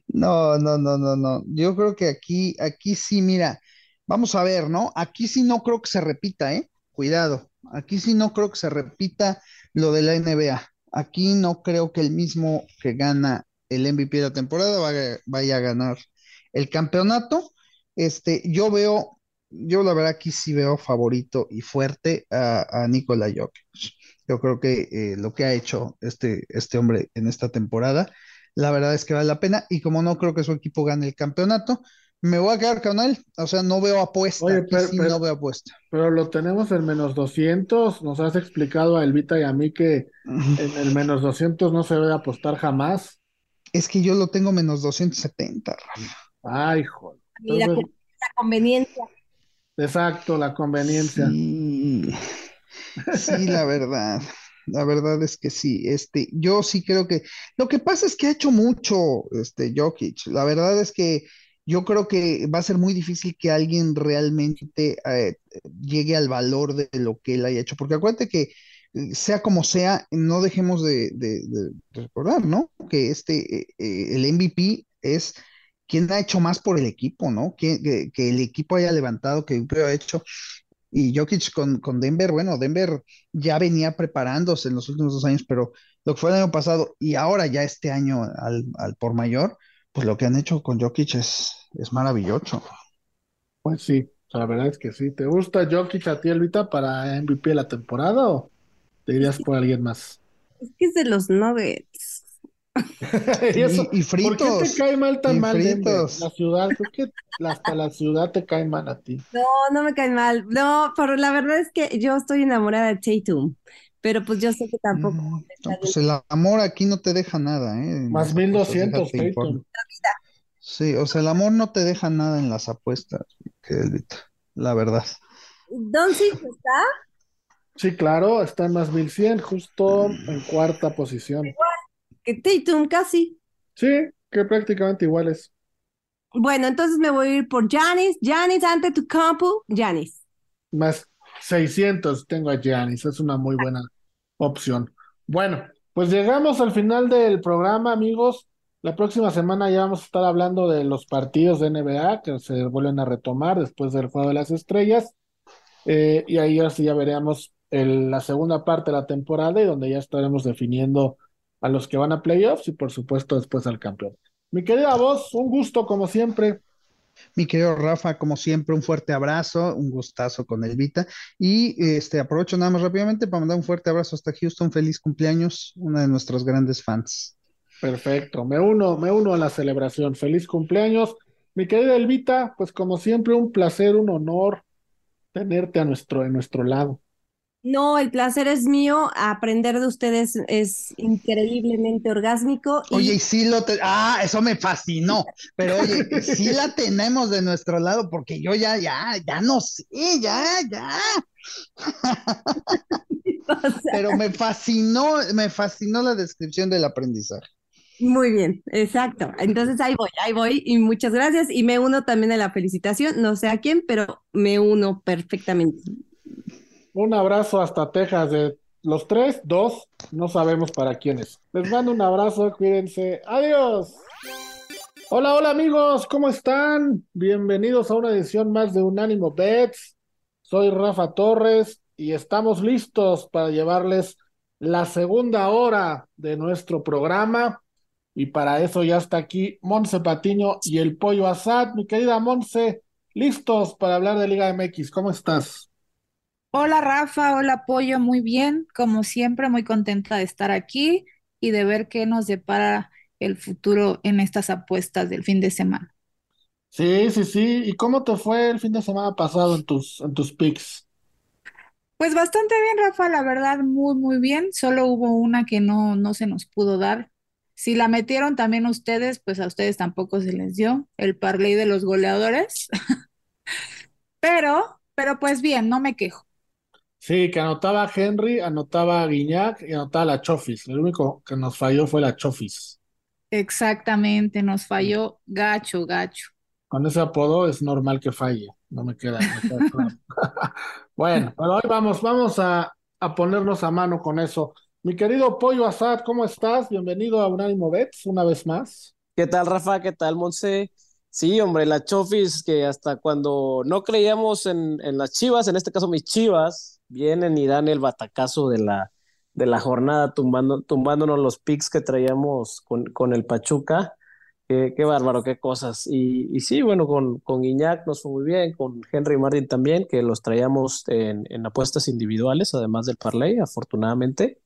No, no, no, no, no. Yo creo que aquí, aquí sí, mira, vamos a ver, ¿no? Aquí sí no creo que se repita, ¿eh? Cuidado. Aquí sí no creo que se repita lo de la NBA. Aquí no creo que el mismo que gana el MVP de la temporada vaya, a ganar el campeonato. Este, yo veo, yo la verdad aquí sí veo favorito y fuerte a, a Nikola Jokic. Yo creo que eh, lo que ha hecho este, este hombre en esta temporada, la verdad es que vale la pena. Y como no creo que su equipo gane el campeonato, me voy a quedar con él. O sea, no veo apuesta. pero, sí no veo apuesta. Pero lo tenemos en menos 200. Nos has explicado a Elvita y a mí que en el menos 200 no se debe apostar jamás. Es que yo lo tengo menos 270, Rafa. Ay, joder. la, la conveniencia. Exacto, la conveniencia. Sí, sí, la verdad. La verdad es que sí. Este, yo sí creo que lo que pasa es que ha hecho mucho, este, Jokic. La verdad es que yo creo que va a ser muy difícil que alguien realmente eh, llegue al valor de lo que él haya hecho. Porque acuérdate que eh, sea como sea, no dejemos de, recordar, ¿no? Que este, eh, el MVP es quien ha hecho más por el equipo, ¿no? Que, que, que el equipo haya levantado, que el equipo haya hecho. Y Jokic con, con Denver, bueno, Denver ya venía preparándose en los últimos dos años, pero lo que fue el año pasado y ahora ya este año al, al por mayor, pues lo que han hecho con Jokic es, es maravilloso. Pues sí, la verdad es que sí. ¿Te gusta Jokic a ti, Elvita, para MVP de la temporada o te irías por alguien más? Es que es de los Nuggets. Y eso, Y, y ¿por qué te fritos, cae mal tan mal Denver? fritos. La ciudad, creo que hasta la ciudad te cae mal a ti. No, no me caen mal. No, pero la verdad es que yo estoy enamorada de Tatum. Pero pues yo sé que tampoco Mm, no, pues el amor aquí no te deja nada, ¿eh? Más las apuestas, 1200, déjate informo. Tatum. Sí, o sea, el amor no te deja nada en las apuestas, la verdad. Doncic está. Sí, claro, está en más 1100, justo en cuarta posición. Que Tatum casi. Sí, que prácticamente iguales. Bueno, entonces me voy a ir por Giannis. Giannis ante tu campo. Giannis. Más 600 tengo a Giannis, es una muy buena opción. Bueno, pues llegamos al final del programa, amigos. La próxima semana ya vamos a estar hablando de los partidos de NBA que se vuelven a retomar después del Juego de las Estrellas. Eh, y ahí así ya veremos la segunda parte de la temporada y donde ya estaremos definiendo a los que van a playoffs y por supuesto después al campeón. Mi querida voz, un gusto como siempre. Mi querido Rafa, como siempre, un fuerte abrazo, un gustazo con Elvita. Y este, aprovecho nada más rápidamente para mandar un fuerte abrazo hasta Houston. Feliz cumpleaños, una de nuestros grandes fans. Perfecto, me uno, me uno a la celebración. Feliz cumpleaños. Mi querida Elvita, pues como siempre, un placer, un honor tenerte a nuestro, en nuestro lado. No, el placer es mío. Aprender de ustedes es increíblemente orgásmico. y- Oye, y sí lo te... Ah, eso me fascinó. Pero oye, sí la tenemos de nuestro lado, porque yo ya, ya, ya no sé, ya, ya. Pero me fascinó, me fascinó la descripción del aprendizaje. Muy bien, exacto. Entonces ahí voy, ahí voy y muchas gracias y me uno también a la felicitación, no sé a quién, pero me uno perfectamente. Un abrazo hasta Texas de los tres, dos, no sabemos para quiénes. Les mando un abrazo, cuídense. Adiós. Hola, hola amigos, ¿cómo están? Bienvenidos a una edición más de Unánimo Bets. Soy Rafa Torres y estamos listos para llevarles la segunda hora de nuestro programa. Y para eso ya está aquí Monse Patiño y el Pollo Asad. Mi querida Monse, listos para hablar de Liga MX. ¿Cómo estás? Hola Rafa, hola Pollo, muy bien, como siempre, muy contenta de estar aquí y de ver qué nos depara el futuro en estas apuestas del fin de semana. Sí, sí, sí. ¿Y cómo te fue el fin de semana pasado en tus, en tus picks? Pues bastante bien, Rafa, la verdad, muy, muy bien. Solo hubo una que no, no se nos pudo dar. Si la metieron también ustedes, pues a ustedes tampoco se les dio el parlay de los goleadores. Pero, pero pues bien, no me quejo. Sí, que anotaba Henry, anotaba Guiñac y anotaba la Chofis. El único que nos falló fue la Chofis. Exactamente, nos falló gacho, gacho. Con ese apodo es normal que falle. No me queda, me queda claro. Bueno, pero hoy vamos, vamos a, a ponernos a mano con eso. Mi querido Pollo Asad, ¿cómo estás? Bienvenido a Unánimo Bets una vez más. ¿Qué tal, Rafa? ¿Qué tal, Monse? Sí, hombre, la Chofis, que hasta cuando no creíamos en, en las Chivas, en este caso mis Chivas, vienen y dan el batacazo de la, de la jornada, tumbando, tumbándonos los picks que traíamos con, con el Pachuca. Qué, bárbaro, qué cosas. Y, sí, bueno, con, con nos fue muy bien, con Henry Martin también, que los traíamos en, en apuestas individuales, además del parlay, afortunadamente.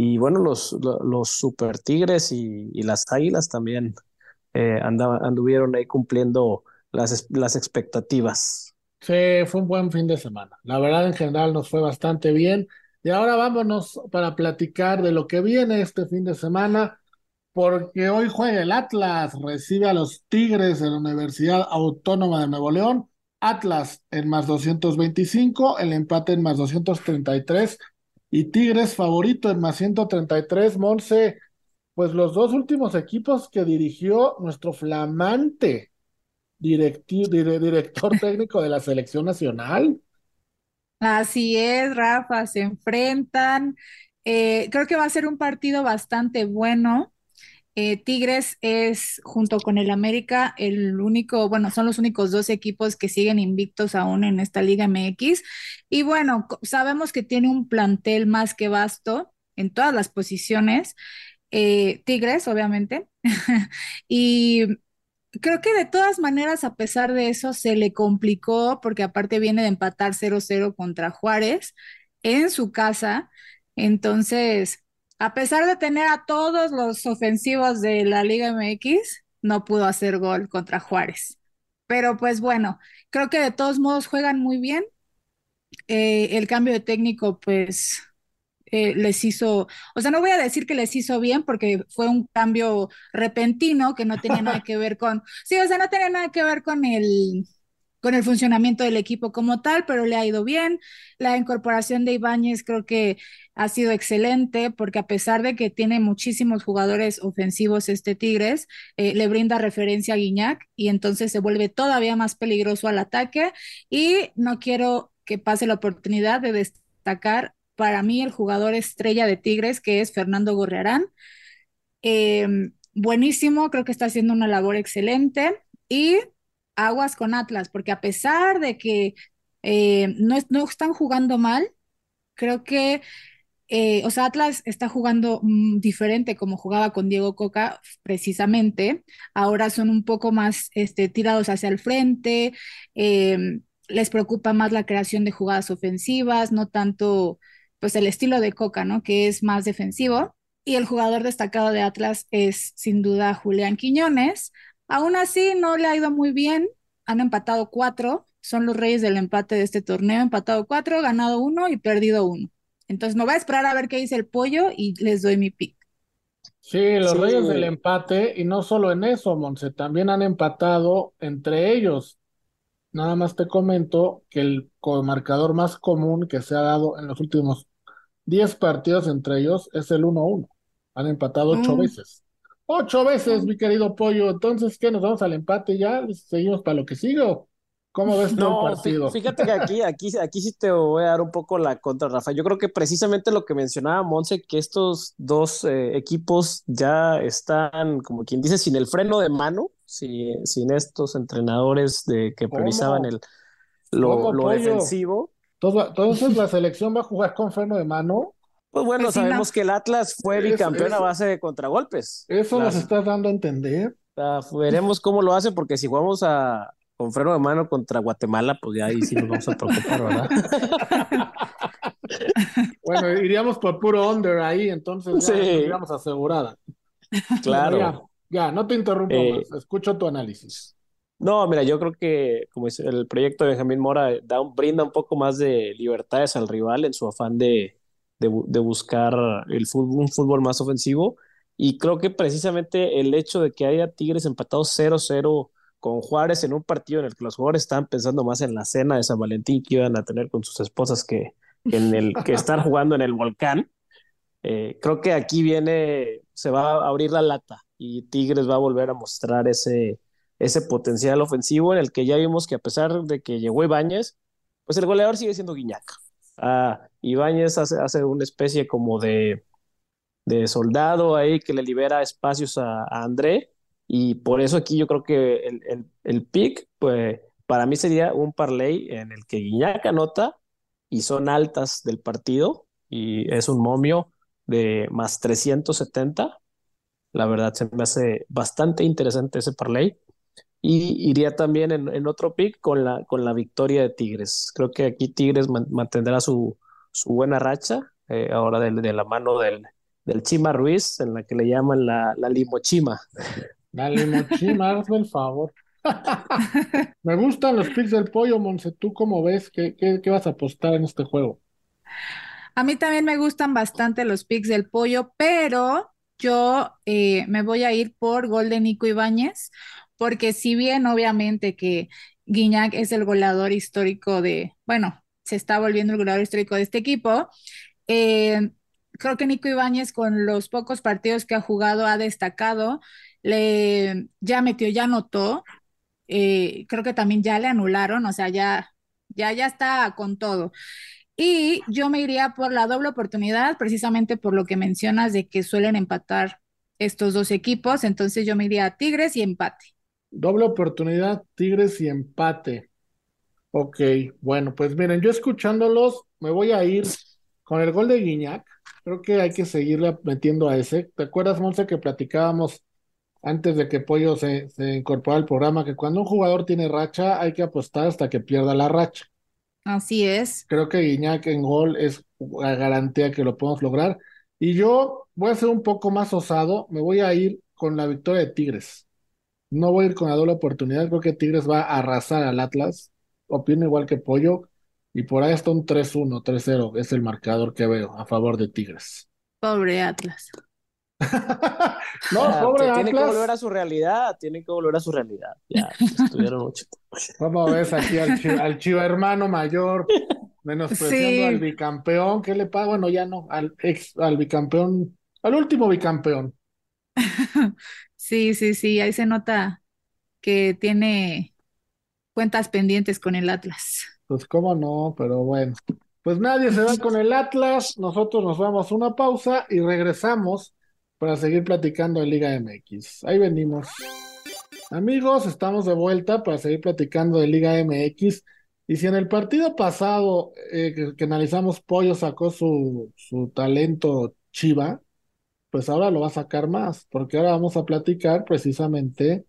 Y bueno, los, los, Super Tigres y, las Águilas también eh, anduvieron ahí cumpliendo las, las expectativas. Sí, fue un buen fin de semana. La verdad, en general nos fue bastante bien. Y ahora vámonos para platicar de lo que viene este fin de semana, porque hoy juega el Atlas, recibe a los Tigres de la Universidad Autónoma de Nuevo León. Atlas en más 225, el empate en más 233 y Tigres favorito en más 133. Monse, pues los dos últimos equipos que dirigió nuestro flamante director técnico de la selección nacional. Así es, Rafa, se enfrentan. Eh, creo que va a ser un partido bastante bueno. Eh, Tigres es, junto con el América, el único, bueno, son los únicos dos equipos que siguen invictos aún en esta Liga MX. Y bueno, sabemos que tiene un plantel más que vasto en todas las posiciones. Eh, Tigres, obviamente. y creo que de todas maneras, a pesar de eso, se le complicó porque aparte viene de empatar 0-0 contra Juárez en su casa. Entonces, a pesar de tener a todos los ofensivos de la Liga MX, no pudo hacer gol contra Juárez. Pero pues bueno, creo que de todos modos juegan muy bien. Eh, el cambio de técnico, pues eh, les hizo, o sea, no voy a decir que les hizo bien porque fue un cambio repentino que no tenía nada que ver con, sí, o sea, no tenía nada que ver con el, con el funcionamiento del equipo como tal, pero le ha ido bien. La incorporación de Ibáñez creo que ha sido excelente porque a pesar de que tiene muchísimos jugadores ofensivos este Tigres, eh, le brinda referencia a Guiñac y entonces se vuelve todavía más peligroso al ataque y no quiero que pase la oportunidad de destacar para mí el jugador estrella de Tigres que es Fernando Gorrearán. Em, buenísimo, creo que está haciendo una labor excelente y aguas con Atlas, porque a pesar de que eh, no, no, están jugando mal, creo que, eh, o sea, Atlas está jugando mm, diferente como jugaba con Diego Coca precisamente. Ahora son un poco más este, tirados hacia el frente, em, les preocupa más la creación de jugadas ofensivas, no tanto pues el estilo de Coca, ¿no? Que es más defensivo. Y el jugador destacado de Atlas es sin duda Julián Quiñones, Aún así, no le ha ido muy bien. Han empatado cuatro. Son los reyes del empate de este torneo. Empatado cuatro, ganado uno y perdido uno. Entonces me voy a esperar a ver qué dice el pollo y les doy mi pick. Sí, los reyes del empate, y no solo en eso, Monse, también han empatado entre ellos. Nada más te comento que el marcador más común que se ha dado en los últimos 10 partidos entre ellos es el 1-1. Han empatado ocho mm. veces. Ocho veces, mi querido pollo. Entonces, ¿qué? ¿Nos vamos al empate ya? ¿Seguimos para lo que sigo? ¿Cómo ves todo el partido? Fíjate que aquí, aquí, aquí sí te voy a dar un poco la contra, Rafa. Yo creo que precisamente lo que mencionaba Monse, que estos dos eh, equipos ya están, como quien dice, sin el freno de mano, sin, sin estos entrenadores de que priorizaban el, lo, lo defensivo. Entonces, ¿la selección va a jugar con freno de mano? Pues bueno, pues sabemos que el Atlas fue bicampeón a base de contragolpes. Eso nos estás dando a entender. veremos cómo lo hace, porque si jugamos a, con freno de mano contra Guatemala, pues ya ahí sí nos vamos a preocupar, ¿verdad? bueno, iríamos por puro under ahí, entonces ya iríamos asegurada. Claro. ya, no te interrumpo eh, más, escucho tu análisis. No, mira, yo creo que como es el proyecto de Benjamín Mora da brinda un poco más de libertades al rival en su afán de, de, buscar el fútbol, un fútbol más ofensivo. Y creo que precisamente el hecho de que haya Tigres empatados 0-0 con Juárez en un partido en el que los jugadores estaban pensando más en la cena de San Valentín que iban a tener con sus esposas que, en el que estar jugando en el volcán. Eh, creo que aquí viene, se va a abrir la lata y Tigres va a volver a mostrar ese, ese potencial ofensivo en el que ya vimos que a pesar de que llegó Ibáñez, pues el goleador sigue siendo Guiñac. Ah, Ibáñez hace, hace una especie como de, de, soldado ahí que le libera espacios a, André y por eso aquí yo creo que el, el, el, pick, pues para mí sería un parlay en el que Guiñac anota y son altas del partido y es un momio de más 370. La verdad se me hace bastante interesante ese parlay. Y iría también en, en, otro pick con la, con la victoria de Tigres. Creo que aquí Tigres mantendrá su, su buena racha, eh, ahora de, de, la mano del, del Chima Ruiz, en la que le llaman la, la limochima. La limochima, hazme el favor. Me gustan los picks del pollo, Monse. ¿Tú cómo ves? ¿Qué, qué, qué vas a apostar en este juego? A mí también me gustan bastante los picks del pollo, pero yo eh, me voy a ir por gol de Nico Ibáñez, porque si bien obviamente que Guiñac es el goleador histórico de, bueno, se está volviendo el goleador histórico de este equipo, eh, creo que Nico Ibáñez con los pocos partidos que ha jugado ha destacado, le, ya metió, ya anotó, eh, creo que también ya le anularon, o sea, ya, ya, ya está con todo. Y yo me iría por la doble oportunidad, precisamente por lo que mencionas de que suelen empatar estos dos equipos. Entonces yo me iría a Tigres y empate. Doble oportunidad, Tigres y empate. Ok, bueno, pues miren, yo escuchándolos me voy a ir con el gol de Guiñac. Creo que hay que seguirle metiendo a ese. ¿Te acuerdas, Monse, que platicábamos antes de que Pollo se, se incorporara al programa que cuando un jugador tiene racha hay que apostar hasta que pierda la racha? Así es. Creo que Guiñac en gol es la garantía que lo podemos lograr. Y yo voy a ser un poco más osado, me voy a ir con la victoria de Tigres. No voy a ir con la doble oportunidad, creo que Tigres va a arrasar al Atlas. Opino igual que Pollo. Y por ahí está un 3-1, 3-0, es el marcador que veo a favor de Tigres. Pobre Atlas. no, Ah, pobre t- Tiene que Atlas. volver a su realidad, tiene que volver a su realidad. Ya, estuvieron mucho. ¿Cómo ves aquí al, chi- al chivo hermano mayor menospreciando Sí. al bicampeón? ¿Qué le pasa? Bueno, ya no, al ex, al bicampeón, al último bicampeón. Sí, sí, sí, ahí se nota que tiene cuentas pendientes con el Atlas. Pues cómo no, pero bueno. Pues nadie se va con el Atlas, nosotros nos vamos a una pausa y regresamos para seguir platicando de Liga MX. Ahí venimos. Amigos, estamos de vuelta para seguir platicando de Liga MX. Y si en el partido pasado eh, que, que analizamos, Pollo sacó su, su talento chiva, pues ahora lo va a sacar más, porque ahora vamos a platicar precisamente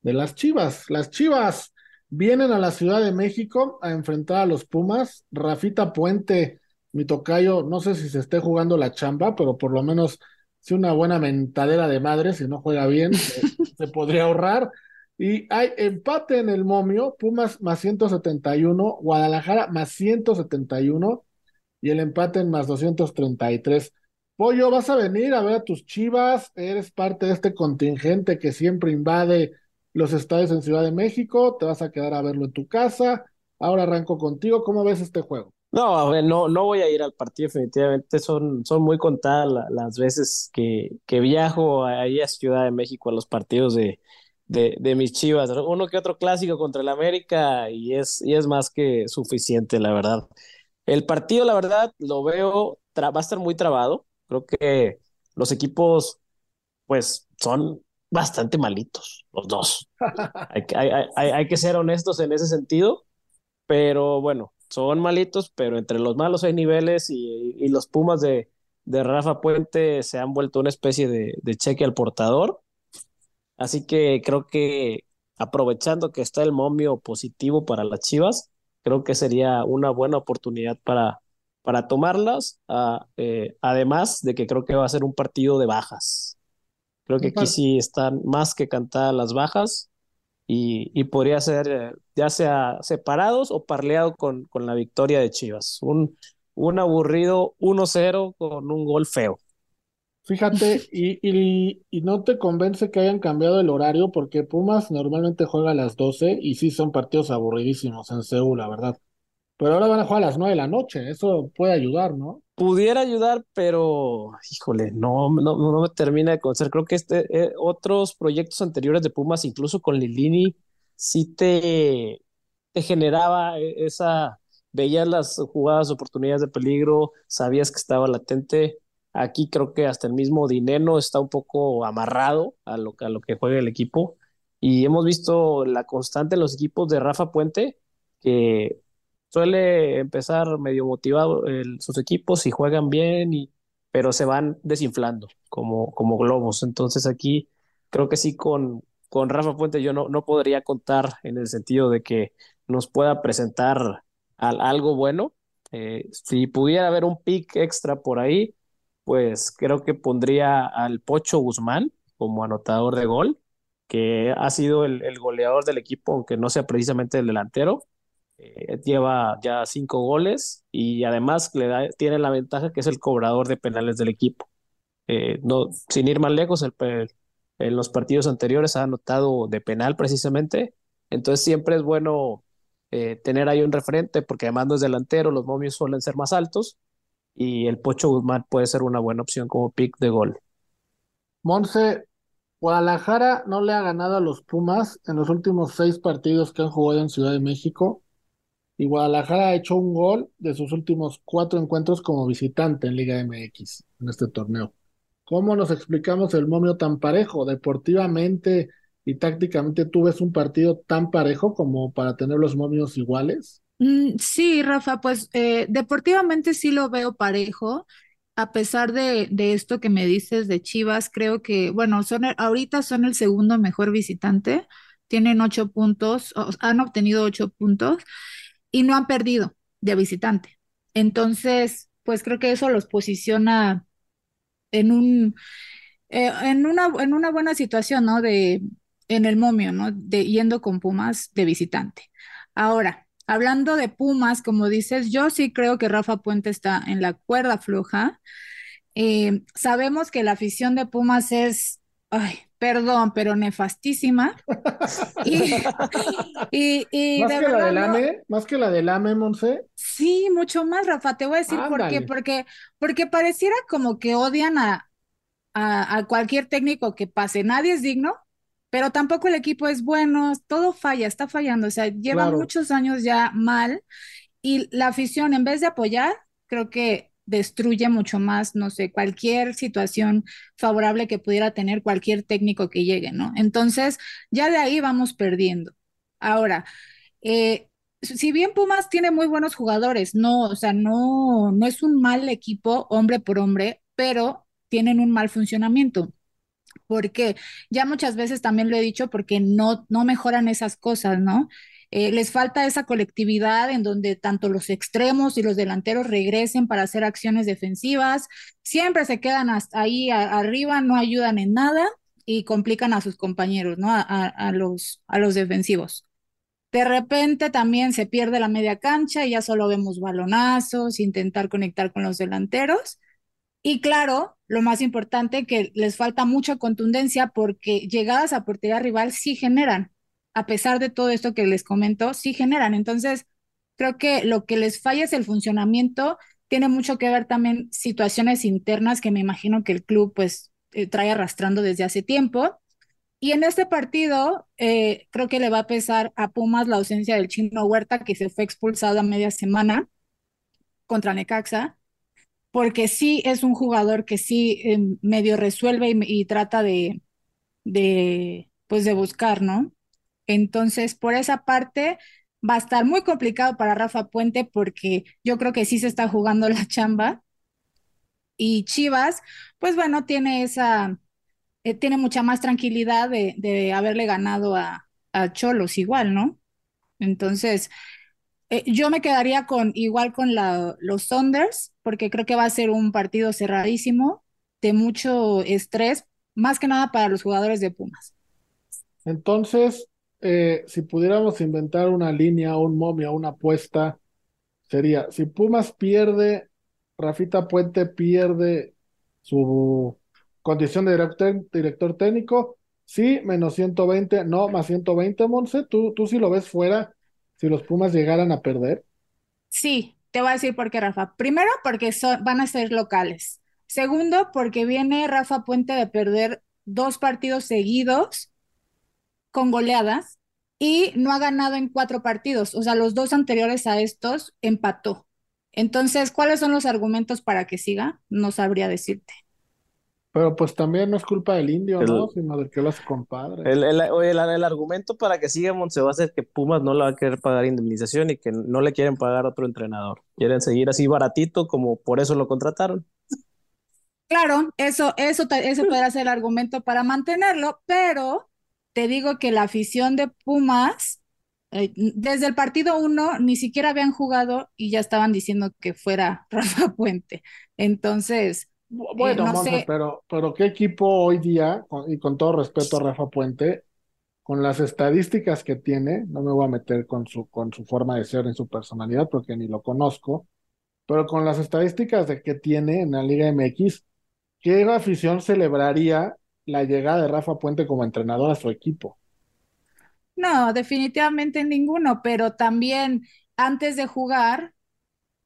de las Chivas. Las Chivas vienen a la Ciudad de México a enfrentar a los Pumas. Rafita Puente, mi tocayo, no sé si se esté jugando la chamba, pero por lo menos si una buena mentadera de madre, si no juega bien, se, se podría ahorrar. Y hay empate en el momio, Pumas más 171, Guadalajara más 171 y el empate en más 233. Pollo, vas a venir a ver a tus Chivas, eres parte de este contingente que siempre invade los estadios en Ciudad de México, te vas a quedar a verlo en tu casa. Ahora arranco contigo, ¿cómo ves este juego? No, a ver, no, no voy a ir al partido, definitivamente. Son, son muy contadas la- las veces que, que viajo ahí a Ciudad de México a los partidos de, de, de mis Chivas. Uno que otro clásico contra el América y es, y es más que suficiente, la verdad. El partido, la verdad, lo veo, va a estar muy trabado. Creo que los equipos, pues, son bastante malitos, los dos. Hay, que- hay, hay, hay que ser honestos en ese sentido, pero bueno, son malitos, pero entre los malos hay niveles y, y los Pumas de, de Rafa Puente se han vuelto una especie de, de cheque al portador. Así que creo que aprovechando que está el momio positivo para las Chivas, creo que sería una buena oportunidad para, para tomarlas, ah, eh, además de que creo que va a ser un partido de bajas. Creo que aquí sí están más que cantadas las bajas y, y podría ser eh, ya sea separados o parleado con, con la victoria de Chivas. Un, un aburrido 1-0 con un gol feo. Fíjate, y, y, y no te convence que hayan cambiado el horario, porque Pumas normalmente juega a las 12 y sí son partidos aburridísimos en Seúl, la verdad. Pero ahora van a jugar a las 9 de la noche, eso puede ayudar, ¿no? Pudiera ayudar, pero híjole, no, no, no me termina de convencer. Creo que este, eh, otros proyectos anteriores de Pumas, incluso con Lilini, sí te, te generaba e- esa, veías las jugadas, oportunidades de peligro, sabías que estaba latente. Aquí creo que hasta el mismo Dineno está un poco amarrado a lo, a lo que juega el equipo. Y hemos visto la constante en los equipos de Rafa Puente, que suele empezar medio motivado el- sus equipos y juegan bien, y, pero se van desinflando como, como globos. Entonces aquí creo que sí con, con Rafa Puente yo no, no podría contar en el sentido de que nos pueda presentar al- algo bueno. Eh, si pudiera haber un pick extra por ahí, pues creo que pondría al Pocho Guzmán como anotador de gol, que ha sido el, el goleador del equipo, aunque no sea precisamente el delantero. Eh, lleva ya cinco goles y además le da, tiene la ventaja que es el cobrador de penales del equipo. Eh, no, sin ir más lejos, en los partidos anteriores ha anotado de penal precisamente. Entonces siempre es bueno eh, tener ahí un referente, porque además no es delantero, los momios suelen ser más altos y el Pocho Guzmán puede ser una buena opción como pick de gol. Monse, Guadalajara no le ha ganado a los Pumas en los últimos seis partidos que han jugado en Ciudad de México y Guadalajara ha hecho un gol de sus últimos cuatro encuentros como visitante en Liga MX en este torneo. ¿Cómo nos explicamos el momio tan parejo? Deportivamente y tácticamente, ¿tú ves un partido tan parejo como para tener los momios iguales? Mm, sí, Rafa, pues eh, deportivamente sí lo veo parejo. A pesar de, de, esto que me dices de Chivas, creo que, bueno, son ahorita son el segundo mejor visitante, tienen ocho puntos, han obtenido ocho puntos y no han perdido de visitante. Entonces, pues creo que eso los posiciona en un, eh, en una, en una buena situación, ¿no? De, en el momio, ¿no? De yendo con Pumas de visitante. Ahora, hablando de Pumas, como dices, yo sí creo que Rafa Puente está en la cuerda floja. Eh, sabemos que la afición de Pumas es, ay, perdón, pero nefastísima. y, y, más que la del AME, más que la del AME, Monse. Sí, mucho más, Rafa. Te voy a decir por qué. Porque, porque pareciera como que odian a, a, cualquier técnico que pase. Nadie es digno, pero tampoco el equipo es bueno. Todo falla, está fallando. O sea, lleva muchos años ya mal. Y la afición, en vez de apoyar, creo que destruye mucho más, no sé, cualquier situación favorable que pudiera tener cualquier técnico que llegue, ¿no? Entonces, ya de ahí vamos perdiendo. Ahora, eh, si bien Pumas tiene muy buenos jugadores, no, o sea, no, no es un mal equipo hombre por hombre, pero tienen un mal funcionamiento. Porque ya muchas veces también lo he dicho, porque no, no mejoran esas cosas, ¿no? Eh, les falta esa colectividad en donde tanto los extremos y los delanteros regresen para hacer acciones defensivas. Siempre se quedan hasta ahí arriba, no ayudan en nada y complican a sus compañeros, ¿no? A, los, a los defensivos. De repente también se pierde la media cancha y ya solo vemos balonazos, intentar conectar con los delanteros. Y claro, lo más importante, que les falta mucha contundencia porque llegadas a portería rival sí generan a pesar de todo esto que les comento, sí generan. Entonces, creo que lo que les falla es el funcionamiento. Tiene mucho que ver también situaciones internas que me imagino que el club pues eh, trae arrastrando desde hace tiempo. Y en este partido, eh, creo que le va a pesar a Pumas la ausencia del chino Huerta, que se fue expulsado a media semana contra Necaxa, porque sí es un jugador que sí em, medio resuelve y, y, trata de, de, pues de buscar, ¿no? Entonces, por esa parte va a estar muy complicado para Rafa Puente porque yo creo que sí se está jugando la chamba. Y Chivas, pues bueno, tiene esa, eh, tiene mucha más tranquilidad de, haberle ganado a, Cholos igual, ¿no? Entonces, eh, yo me quedaría con igual con los Saunders, porque creo que va a ser un partido cerradísimo, de mucho estrés, más que nada para los jugadores de Pumas. Entonces, eh, si pudiéramos inventar una línea, un momia, una apuesta, sería, si Pumas pierde, Rafita Puente pierde su condición de director, técnico, sí, menos 120, no, más 120, Monse, ¿tú, tú sí lo ves fuera si los Pumas llegaran a perder. Sí, te voy a decir por qué, Rafa. Primero, porque son, van a ser locales. Segundo, porque viene Rafa Puente de perder dos partidos seguidos con goleadas y no ha ganado en cuatro partidos. O sea, los dos anteriores a estos empató. Entonces, ¿cuáles son los argumentos para que siga? No sabría decirte. Pero pues también no es culpa del indio, ¿no? Sino del que los compadre. El, el, el, argumento para que siga Montse va a ser que Pumas no le va a querer pagar indemnización y que no le quieren pagar otro entrenador. Quieren seguir así baratito como por eso lo contrataron. Claro, eso, eso, eso podrá ser el argumento para mantenerlo, pero te digo que la afición de Pumas, eh, desde el partido uno, ni siquiera habían jugado y ya estaban diciendo que fuera Rafa Puente. Entonces, eh, bueno, no sé. pero, pero qué equipo hoy día, y con todo respeto a Rafa Puente, con las estadísticas que tiene, no me voy a meter con su, con su forma de ser en su personalidad porque ni lo conozco, pero con las estadísticas de que tiene en la Liga MX, ¿qué afición celebraría la llegada de Rafa Puente como entrenador a su equipo? No, definitivamente ninguno, pero también antes de jugar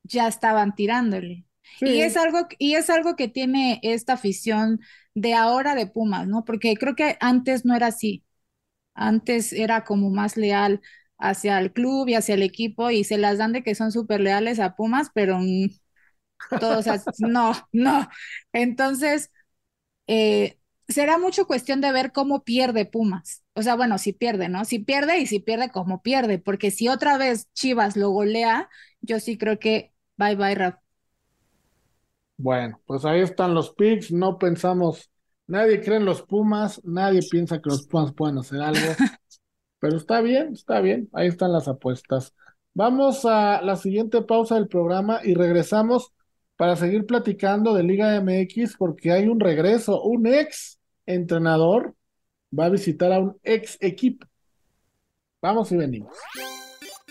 ya estaban tirándole. Y es algo, y es algo que tiene esta afición de ahora de Pumas, ¿no? Porque creo que antes no era así. Antes era como más leal hacia el club y hacia el equipo y se las dan de que son súper leales a Pumas, pero todos, no, no. Entonces, eh, será mucho cuestión de ver cómo pierde Pumas. O sea, bueno, si pierde, ¿no? Si pierde y si pierde, cómo pierde, porque si otra vez Chivas lo golea, yo sí creo que bye bye, Rafa. Bueno, pues ahí están los picks, no pensamos, nadie cree en los Pumas, nadie piensa que los Pumas puedan hacer algo, pero está bien, está bien, ahí están las apuestas. Vamos a la siguiente pausa del programa y regresamos para seguir platicando de Liga MX porque hay un regreso, un ex entrenador va a visitar a un ex equipo. Vamos y venimos.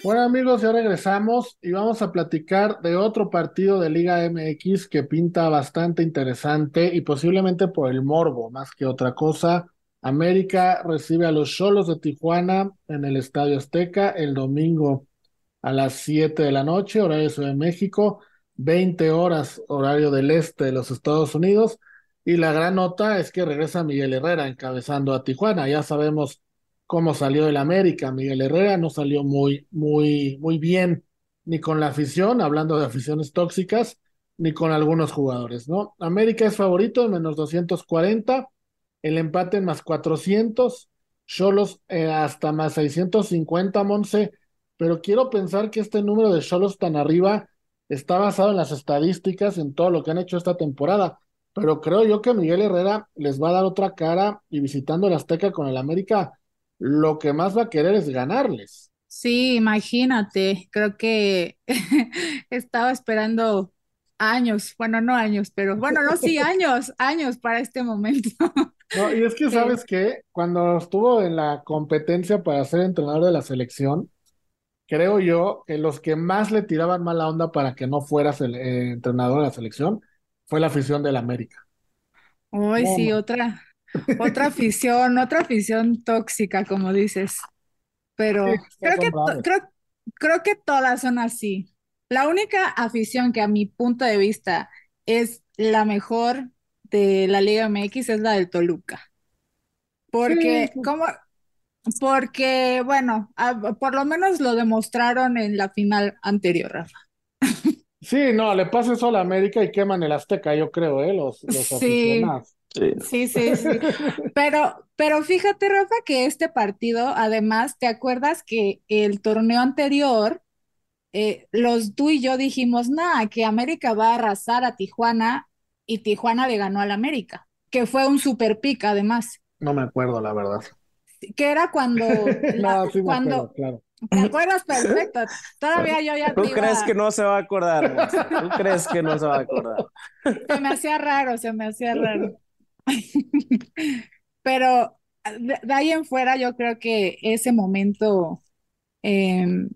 Bueno amigos, ya regresamos y vamos a platicar de otro partido de Liga MX que pinta bastante interesante y posiblemente por el morbo más que otra cosa. América recibe a los Cholos de Tijuana en el Estadio Azteca el domingo a las 7 de la noche, horario de México, 20 horas horario del este de los Estados Unidos. Y la gran nota es que regresa Miguel Herrera encabezando a Tijuana. Ya sabemos cómo salió el América. Miguel Herrera no salió muy, muy, muy bien ni con la afición, hablando de aficiones tóxicas, ni con algunos jugadores, ¿no? América es favorito en menos 240, el empate en más 400, Cholos eh, hasta más 650, Monse, pero quiero pensar que este número de Cholos tan arriba está basado en las estadísticas, en todo lo que han hecho esta temporada, pero creo yo que Miguel Herrera les va a dar otra cara y visitando el Azteca con el América, lo que más va a querer es ganarles. Sí, imagínate, creo que estaba esperando años, bueno, no años, pero bueno, no, sí, años, años para este momento. No, y es que sabes que cuando estuvo en la competencia para ser entrenador de la selección, creo yo que los que más le tiraban mala onda para que no fueras el eh, entrenador de la selección fue la afición del América. Uy, sí, otra, otra afición, otra afición tóxica, como dices. Pero creo que, creo, creo que todas son así. La única afición que a mi punto de vista es la mejor de la Liga MX es la del Toluca. Porque, como, porque, bueno, por lo menos lo demostraron en la final anterior, Rafa. Sí, no, le pasa eso a la América y queman el Azteca, yo creo, ¿eh? Los, los sí. aficionados. Sí, sí, sí. Pero, pero fíjate, Rafa, que este partido, además, ¿te acuerdas que el torneo anterior, eh, los tú y yo dijimos, nada, que América va a arrasar a Tijuana y Tijuana le ganó al América, que fue un super pick además. No me acuerdo, la verdad. Que era cuando, no, sí cuando, acuerdo, claro. ¿Te acuerdas perfecto? Todavía yo ya ¿Tú crees que no se va a acordar? ¿Tú crees que no se va a acordar? Se me hacía raro, se me hacía raro. Pero de, ahí en fuera yo creo que ese momento em,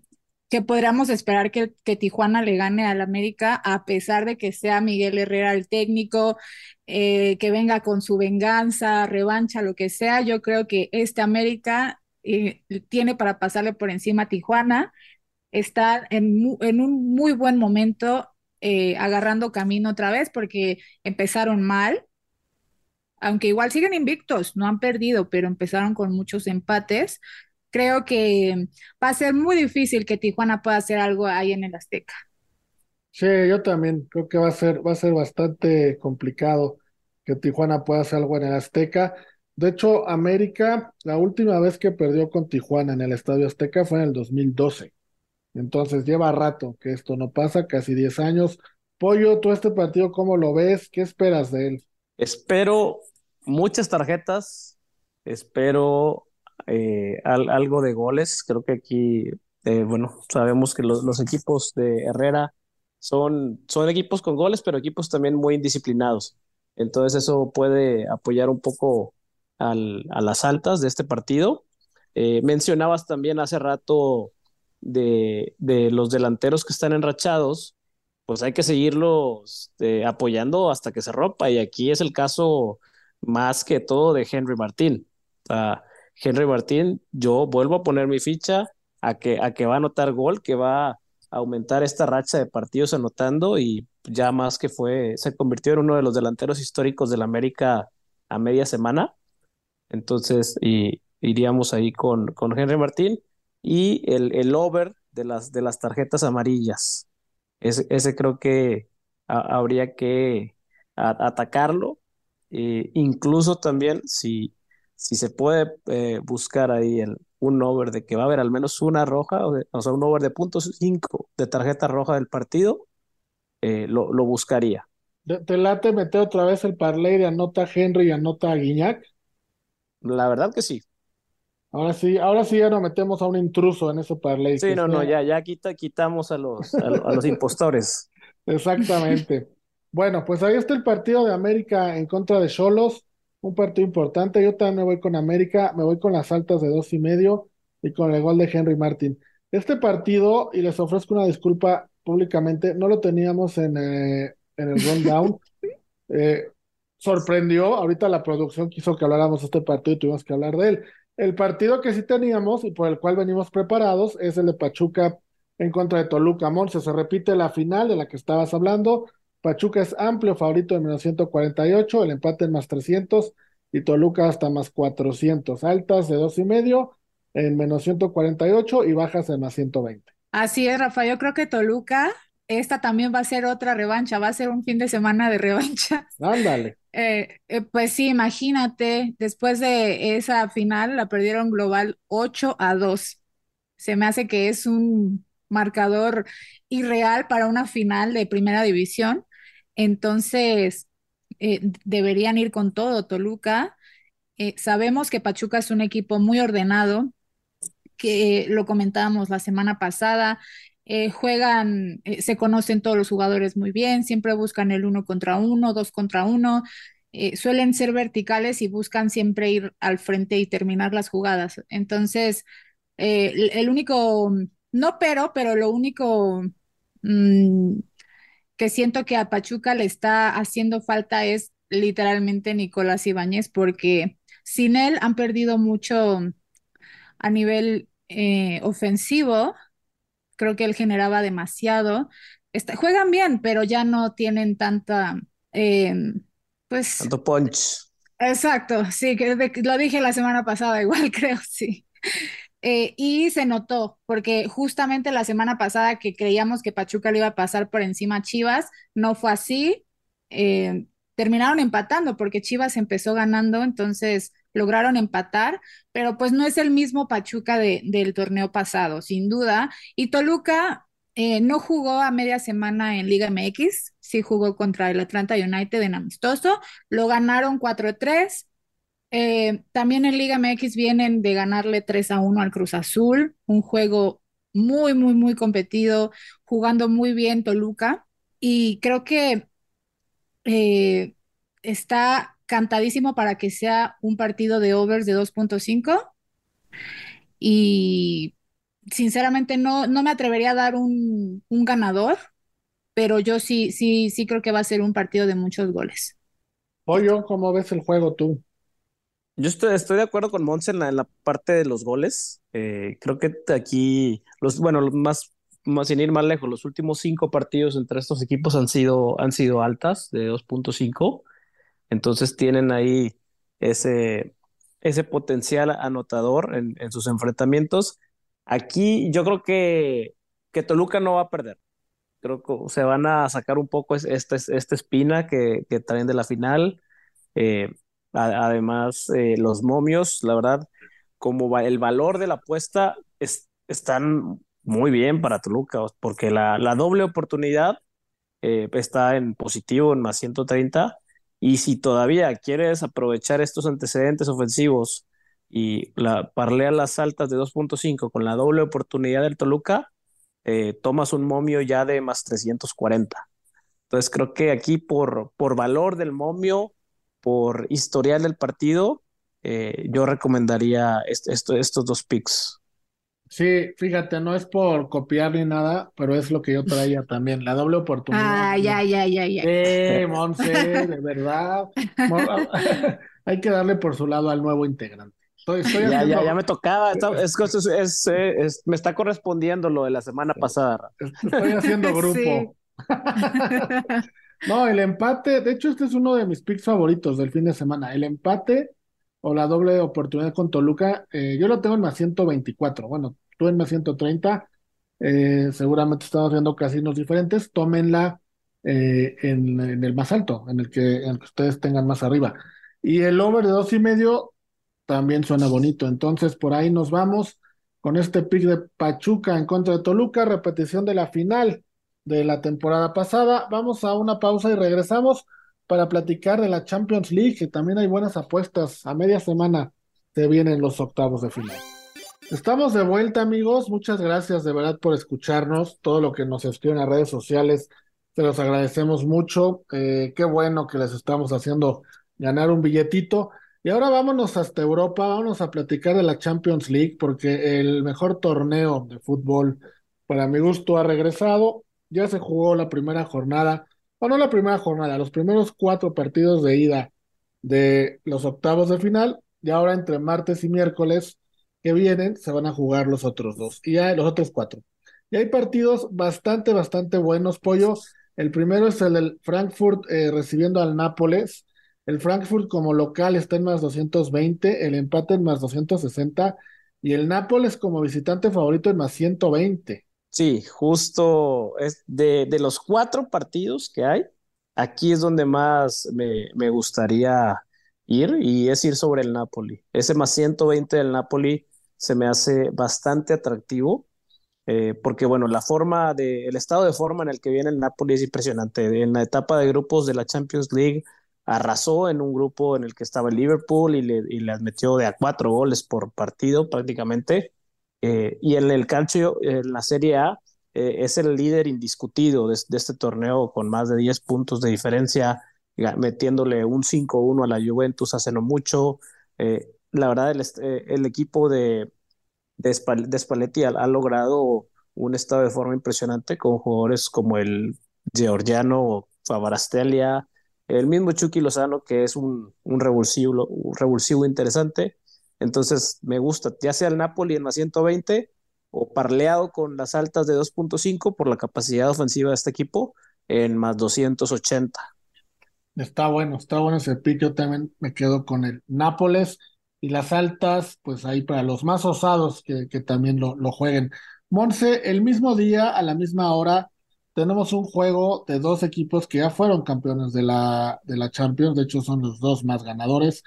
que podríamos esperar que, que, Tijuana le gane al América, a pesar de que sea Miguel Herrera el técnico, eh, que venga con su venganza, revancha, lo que sea, yo creo que este América eh, tiene para pasarle por encima a Tijuana, está en, en un muy buen momento eh, agarrando camino otra vez porque empezaron mal aunque igual siguen invictos, no han perdido, pero empezaron con muchos empates. Creo que va a ser muy difícil que Tijuana pueda hacer algo ahí en el Azteca. Sí, yo también creo que va a ser, va a ser bastante complicado que Tijuana pueda hacer algo en el Azteca. De hecho, América, la última vez que perdió con Tijuana en el Estadio Azteca fue en el 2012. Entonces lleva rato que esto no pasa, casi 10 años. Pollo, tú este partido, ¿cómo lo ves? ¿Qué esperas de él? Espero muchas tarjetas, espero eh, algo de goles. Creo que aquí, eh, bueno, sabemos que los, equipos de Herrera son, son equipos con goles, pero equipos también muy indisciplinados. Entonces eso puede apoyar un poco a las altas de este partido. Eh, mencionabas también hace rato de, de, los delanteros que están enrachados pues hay que seguirlo este, apoyando hasta que se rompa. Y aquí es el caso más que todo de Henry Martín. Henry Martín, yo vuelvo a poner mi ficha a que, a que va a anotar gol, que va a aumentar esta racha de partidos anotando y ya más que fue, se convirtió en uno de los delanteros históricos del América a media semana. Entonces, y, iríamos ahí con, con Henry Martín y el, el over de las, de las tarjetas amarillas. Ese, creo que habría que atacarlo. E incluso también si, si se puede eh, buscar ahí el, un over de que va a haber al menos una roja, o, sea, un over de puntos 5 de tarjeta roja del partido, eh, lo, lo, buscaría. ¿Te late meter otra vez el parlay de anota Henry y anota Guiñac? La verdad que sí. Ahora sí, ahora sí ya nos metemos a un intruso en ese parlay. Sí, no, no, ya, ya quita, quitamos a los, a, los impostores. Exactamente. bueno, pues ahí está el partido de América en contra de Cholos, un partido importante. Yo también me voy con América, me voy con las altas de dos y medio y con el gol de Henry Martin. Este partido, y les ofrezco una disculpa públicamente, no lo teníamos en, eh, en el rundown. eh, sorprendió, ahorita la producción quiso que habláramos de este partido y tuvimos que hablar de él. El partido que sí teníamos y por el cual venimos preparados es el de Pachuca en contra de Toluca. Monse, se repite la final de la que estabas hablando. Pachuca es amplio favorito en menos 148, el empate en más 300 y Toluca hasta más 400. Altas de dos y medio en menos 148 y bajas en más 120. Así es, Rafa. Yo creo que Toluca, esta también va a ser otra revancha, va a ser un fin de semana de revancha. Ándale. Eh, eh, pues sí, imagínate, después de esa final la perdieron global 8 a 2. Se me hace que es un marcador irreal para una final de primera división. Entonces, eh, deberían ir con todo, Toluca. sabemos que Pachuca es un equipo muy ordenado, que lo comentábamos la semana pasada, juegan, se conocen todos los jugadores muy bien, siempre buscan el uno contra uno, dos contra uno, eh, suelen ser verticales y buscan siempre ir al frente y terminar las jugadas. Entonces, eh, el, único, no pero, pero lo único mm, que siento que a Pachuca le está haciendo falta es literalmente Nicolás Ibáñez, porque sin él han perdido mucho a nivel eh, ofensivo. Creo que él generaba demasiado. juegan bien, pero ya no tienen tanta pues. Tanto punch. Exacto, sí, que lo dije la semana pasada, igual creo, sí. Eh, y se notó, porque justamente la semana pasada que creíamos que Pachuca le iba a pasar por encima a Chivas, no fue así. Eh, terminaron empatando porque Chivas empezó ganando, entonces lograron empatar, pero pues no es el mismo Pachuca de, del torneo pasado, sin duda. Y Toluca eh, no jugó a media semana en Liga MX, sí jugó contra el Atlanta United en amistoso, lo ganaron 4-3. Eh, también en Liga MX vienen de ganarle 3 a 1 al Cruz Azul, un juego muy, muy, muy competido, jugando muy bien Toluca. Y creo que eh, está cantadísimo para que sea un partido de overs de 2.5. Y sinceramente no, no me atrevería a dar un, ganador, pero yo sí, sí, sí creo que va a ser un partido de muchos goles. Pollo, ¿cómo ves el juego tú? Yo estoy, de acuerdo con Monse en la, parte de los goles. Eh, creo que aquí, los, bueno, más, sin ir más lejos, los últimos cinco partidos entre estos equipos han sido, han sido altas de 2.5. Entonces tienen ahí ese, ese potencial anotador en, en sus enfrentamientos. Aquí yo creo que, que Toluca no va a perder. Creo que se van a sacar un poco esta, esta espina que, que traen de la final. Eh, además, eh, los momios, la verdad, como el valor de la apuesta es, están muy bien para Toluca, porque la, la doble oportunidad eh, está en positivo, en más 130. Y si todavía quieres aprovechar estos antecedentes ofensivos y la parlea las altas de 2.5 con la doble oportunidad del Toluca, eh, tomas un momio ya de más 340. Entonces creo que aquí por, por valor del momio, por historial del partido, eh, yo recomendaría estos dos picks. Sí, fíjate, no es por copiar ni nada, pero es lo que yo traía también, la doble oportunidad. Ah, ya, ya, ya, ya. Eh, Monse, de verdad. Hay que darle por su lado al nuevo integrante. Estoy, estoy ya, ya, ya me tocaba. Es, es, es, me está correspondiendo lo de la semana pasada. Estoy haciendo grupo. No, el empate, de hecho, este es uno de mis picks favoritos del fin de semana. El empate o la doble oportunidad con Toluca, eh, yo lo tengo en más 124. Bueno, tú en más 130. Eh, seguramente estamos viendo casinos diferentes. Tómenla eh, en, en, el más alto, en el, que, en el que ustedes tengan más arriba. Y el over de dos y medio también suena bonito. Entonces, por ahí nos vamos con este pick de Pachuca en contra de Toluca, repetición de la final de la temporada pasada. Vamos a una pausa y regresamos para platicar de la Champions League, que también hay buenas apuestas. A media semana se vienen los octavos de final. Estamos de vuelta, amigos. Muchas gracias de verdad por escucharnos. Todo lo que nos escriben en las redes sociales, se los agradecemos mucho. Eh, qué bueno que les estamos haciendo ganar un billetito. Y ahora vámonos hasta Europa, vámonos a platicar de la Champions League, porque el mejor torneo de fútbol, para mi gusto, ha regresado. Ya se jugó la primera jornada, o no la primera jornada, los primeros cuatro partidos de ida de los octavos de final, y ahora entre martes y miércoles que vienen se van a jugar los otros dos, y ya los otros cuatro. Y hay partidos bastante, bastante buenos, Pollo. El primero es el del Frankfurt eh, recibiendo al Nápoles el Frankfurt como local está en más 220, el empate en más 260 y el Nápoles como visitante favorito en más 120. Sí, justo es de, de los cuatro partidos que hay, aquí es donde más me, me, gustaría ir y es ir sobre el Napoli. Ese más 120 del Napoli se me hace bastante atractivo eh, porque bueno, la forma de, el estado de forma en el que viene el Napoli es impresionante. En la etapa de grupos de la Champions League arrasó en un grupo en el que estaba el Liverpool y le, y metió de a cuatro goles por partido prácticamente. Eh, y en el calcio, en la Serie A, eh, es el líder indiscutido de, este torneo con más de 10 puntos de diferencia, metiéndole un 5-1 a la Juventus hace no mucho. Eh, la verdad, el, equipo de, de, Spalletti ha, logrado un estado de forma impresionante con jugadores como el Georgiano Favarastelia, el mismo Chucky Lozano, que es un, un, revulsivo, un revulsivo interesante. Entonces me gusta, ya sea el Napoli en más 120 o parleado con las altas de 2.5 por la capacidad ofensiva de este equipo en más 280. Está bueno, está bueno ese pick. Yo también me quedo con el Nápoles y las altas, pues ahí para los más osados que, también lo, lo jueguen. Monse, el mismo día, a la misma hora, tenemos un juego de dos equipos que ya fueron campeones de la, de la Champions, de hecho son los dos más ganadores,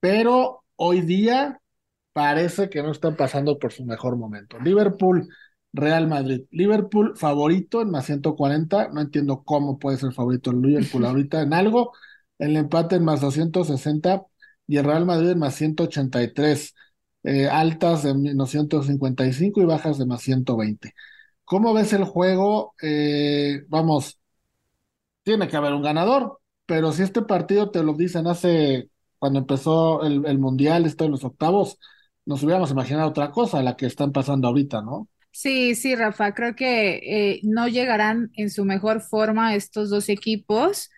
pero hoy día parece que no están pasando por su mejor momento. Liverpool, Real Madrid. Liverpool favorito en más 140, no entiendo cómo puede ser favorito el Liverpool ahorita en algo, el empate en más 260 y el Real Madrid en más 183, eh, altas de menos 155 y bajas de más 120. ¿Cómo ves el juego? Eh, vamos, tiene que haber un ganador, pero si este partido te lo dicen hace, cuando empezó el, Mundial, esto en los octavos, nos hubiéramos imaginado otra cosa, la que están pasando ahorita, ¿no? Sí, sí, Rafa, creo que eh, no llegarán en su mejor forma estos dos equipos.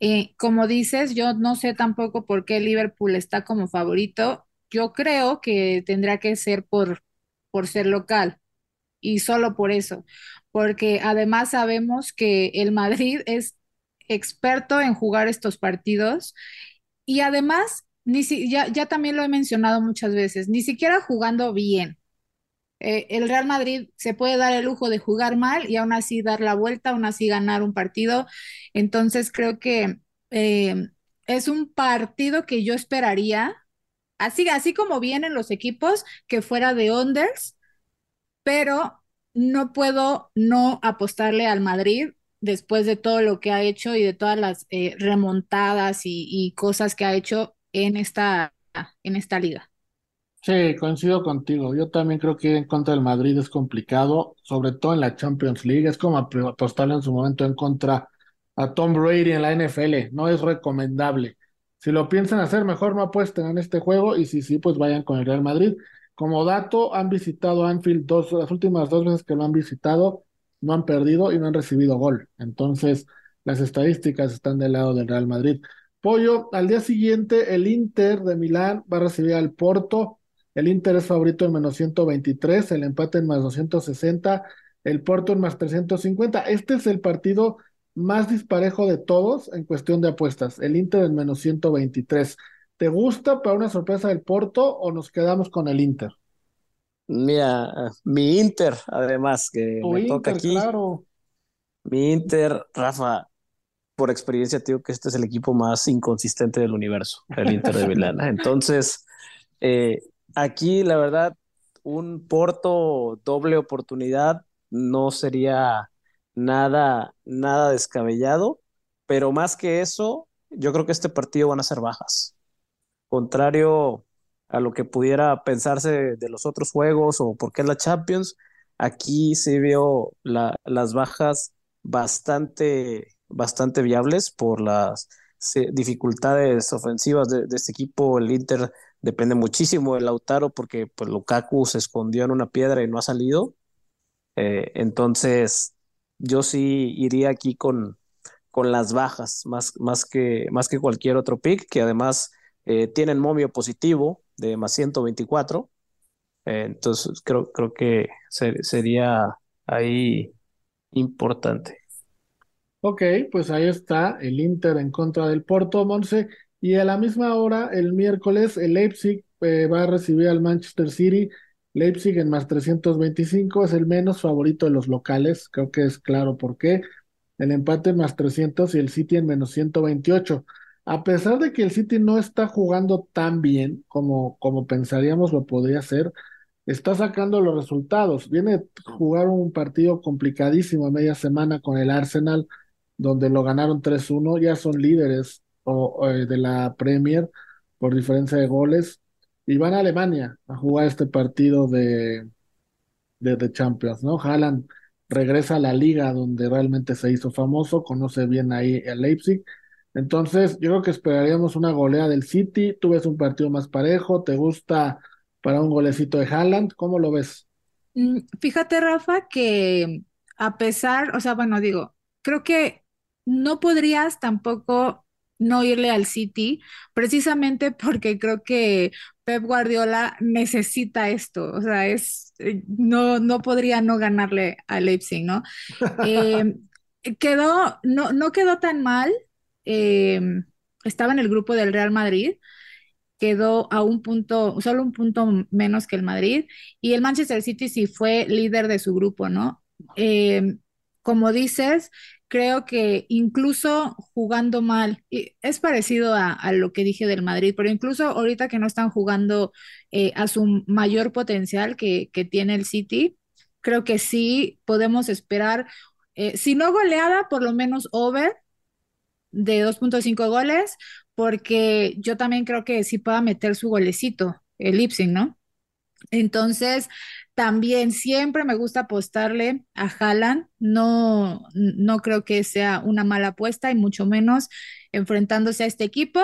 Eh, como dices, yo no sé tampoco por qué Liverpool está como favorito. Yo creo que tendrá que ser por, por ser local y solo por eso, porque además sabemos que el Madrid es experto en jugar estos partidos y además, ni si, ya, ya también lo he mencionado muchas veces, ni siquiera jugando bien. Eh, el Real Madrid se puede dar el lujo de jugar mal y aún así dar la vuelta, aún así ganar un partido. Entonces creo que eh, es un partido que yo esperaría, así, así como vienen los equipos, que fuera de unders pero no puedo no apostarle al Madrid después de todo lo que ha hecho y de todas las eh, remontadas y, cosas que ha hecho en esta, en esta liga. Sí, coincido contigo. Yo también creo que en contra del Madrid es complicado, sobre todo en la Champions League. Es como apostarle en su momento en contra a Tom Brady en la NFL. No es recomendable. Si lo piensan hacer, mejor no apuesten en este juego y si sí, pues vayan con el Real Madrid. Como dato, han visitado Anfield dos, las últimas dos veces que lo han visitado, no han perdido y no han recibido gol. Entonces, las estadísticas están del lado del Real Madrid. Pollo, al día siguiente, el Inter de Milán va a recibir al Porto. El Inter es favorito en menos 123, el empate en más 260, el Porto en más 350. Este es el partido más disparejo de todos en cuestión de apuestas. El Inter en menos 123. ¿Te gusta para una sorpresa del Porto o nos quedamos con el Inter? Mira, mi Inter, además, que Tu me toca aquí. claro. Mi Inter, Rafa, por experiencia, te digo que este es el equipo más inconsistente del universo, el Inter de Milán. Entonces, eh, aquí, la verdad, un Porto doble oportunidad no sería nada, nada descabellado, pero más que eso, yo creo que este partido van a ser bajas. Contrario a lo que pudiera pensarse de los otros juegos o porque es la Champions, aquí se vio la- las bajas bastante, bastante viables por las dificultades ofensivas de, este equipo. El Inter depende muchísimo de Lautaro porque pues, Lukaku se escondió en una piedra y no ha salido. Eh, entonces, yo sí iría aquí con, con las bajas, más, más que, más que cualquier otro pick, que además eh, tienen momio positivo de más 124. Eh, entonces, creo, creo que ser- sería ahí importante. Ok, pues ahí está el Inter en contra del Porto, Monse. Y a la misma hora, el miércoles, el Leipzig eh, va a recibir al Manchester City. Leipzig en más 325 es el menos favorito de los locales. Creo que es claro por qué. El empate en más 300 y el City en menos 128. A pesar de que el City no está jugando tan bien como, como pensaríamos lo podría hacer, está sacando los resultados. Viene a jugar un partido complicadísimo a media semana con el Arsenal donde lo ganaron 3-1, ya son líderes eh, de la Premier por diferencia de goles y van a Alemania a jugar este partido de, de, de Champions, ¿no? Haaland regresa a la liga donde realmente se hizo famoso, conoce bien ahí el Leipzig. Entonces, yo creo que esperaríamos una golea del City. Tú ves un partido más parejo, ¿te gusta para un golecito de Haaland? ¿Cómo lo ves? Mm, Fíjate, Rafa, que a pesar, o sea, bueno, digo, creo que no podrías tampoco no irle al City, precisamente porque creo que Pep Guardiola necesita esto, o sea, es, eh, no, no podría no ganarle al Leipzig, ¿no? Eh, quedó, no, no quedó tan mal, eh, estaba en el grupo del Real Madrid quedó a un punto, solo un punto menos que el Madrid, y el Manchester City sí fue líder de su grupo, ¿no? Eh, como dices, creo que incluso jugando mal, es parecido a, a lo que dije del Madrid, pero incluso ahorita que no están jugando eh, a su mayor potencial que, que tiene el City, creo que sí podemos esperar, eh, si no goleada, por lo menos over de 2.5 goles, porque yo también creo que sí pueda meter su golecito, el Ipsing, ¿no? Entonces, también siempre me gusta apostarle a Haaland, no, no creo que sea una mala apuesta y mucho menos enfrentándose a este equipo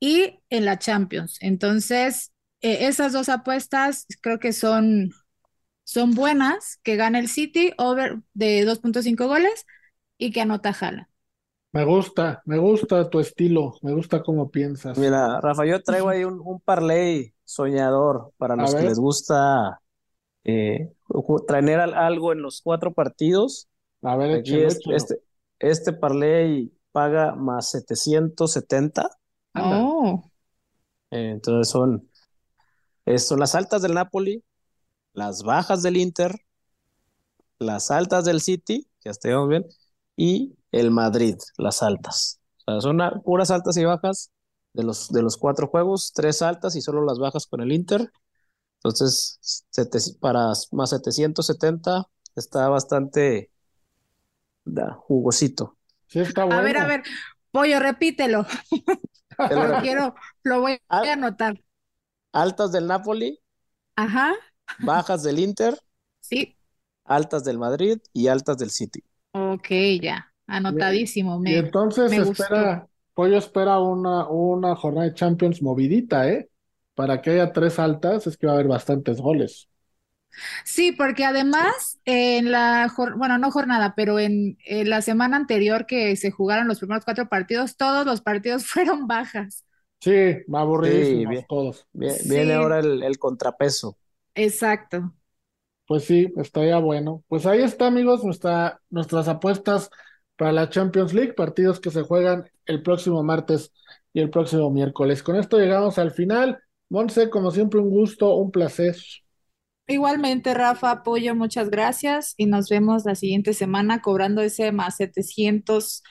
y en la Champions. Entonces, eh, esas dos apuestas creo que son, son buenas, que gane el City over de 2.5 goles y que anota Haaland. Me gusta, me gusta tu estilo, me gusta cómo piensas. Mira, Rafa, yo traigo ahí un, un parlay soñador para los que les gusta eh, traer al- algo en los cuatro partidos. A ver, Aquí échalo, es- échalo. este, este parlay paga más 770. Anda. Oh, eh, entonces son, son las altas del Napoli, las bajas del Inter, las altas del City, que hasta ahí vamos bien, y el Madrid, las altas. O sea, son puras altas y bajas de los, de los cuatro juegos, tres altas y solo las bajas con el Inter. Entonces, sete- para más 770 está bastante da, jugosito. Sí, está a ver, bueno. a ver, Pollo, repítelo. Te lo quiero, lo voy a Al- anotar. Altas del Napoli, Ajá, bajas del Inter, sí. altas del Madrid y altas del City. Ok, ya. Anotadísimo. Y Me, entonces me espera, Pollo espera una, una jornada de Champions movidita, ¿eh? para que haya tres altas es que va a haber bastantes goles. Sí, porque además en la, bueno, no jornada, pero en, la semana anterior que se jugaron los primeros cuatro partidos, todos los partidos fueron bajas. Sí, va aburridísimos todos. Viene ahora el, contrapeso. Exacto. Pues sí, estaría bueno. Pues ahí está, amigos, nuestra, nuestras apuestas para la Champions League, partidos que se juegan el próximo martes y el próximo miércoles. Con esto llegamos al final. Monse, como siempre, un gusto, un placer. Igualmente, Rafa, apoyo, muchas gracias y nos vemos la siguiente semana cobrando ese más 700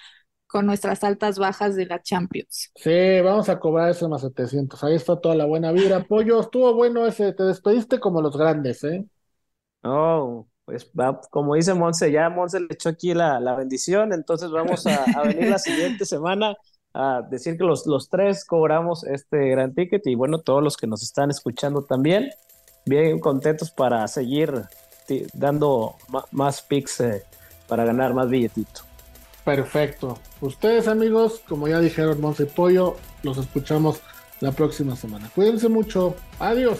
con nuestras altas bajas de la Champions. Sí, vamos a cobrar ese más 700. Ahí está toda la buena vida. Apoyo, estuvo bueno ese, te despediste como los grandes, ¿eh? Oh, pues va, como dice Monse, ya Monse le echó aquí la, bendición, entonces vamos a, a venir la siguiente semana a decir que los, los tres cobramos este gran ticket y bueno, todos los que nos están escuchando también, bien contentos para seguir dando más picks eh, para ganar más billetito. Perfecto. Ustedes amigos, como ya dijeron Monse y Pollo, los escuchamos la próxima semana. Cuídense mucho. Adiós.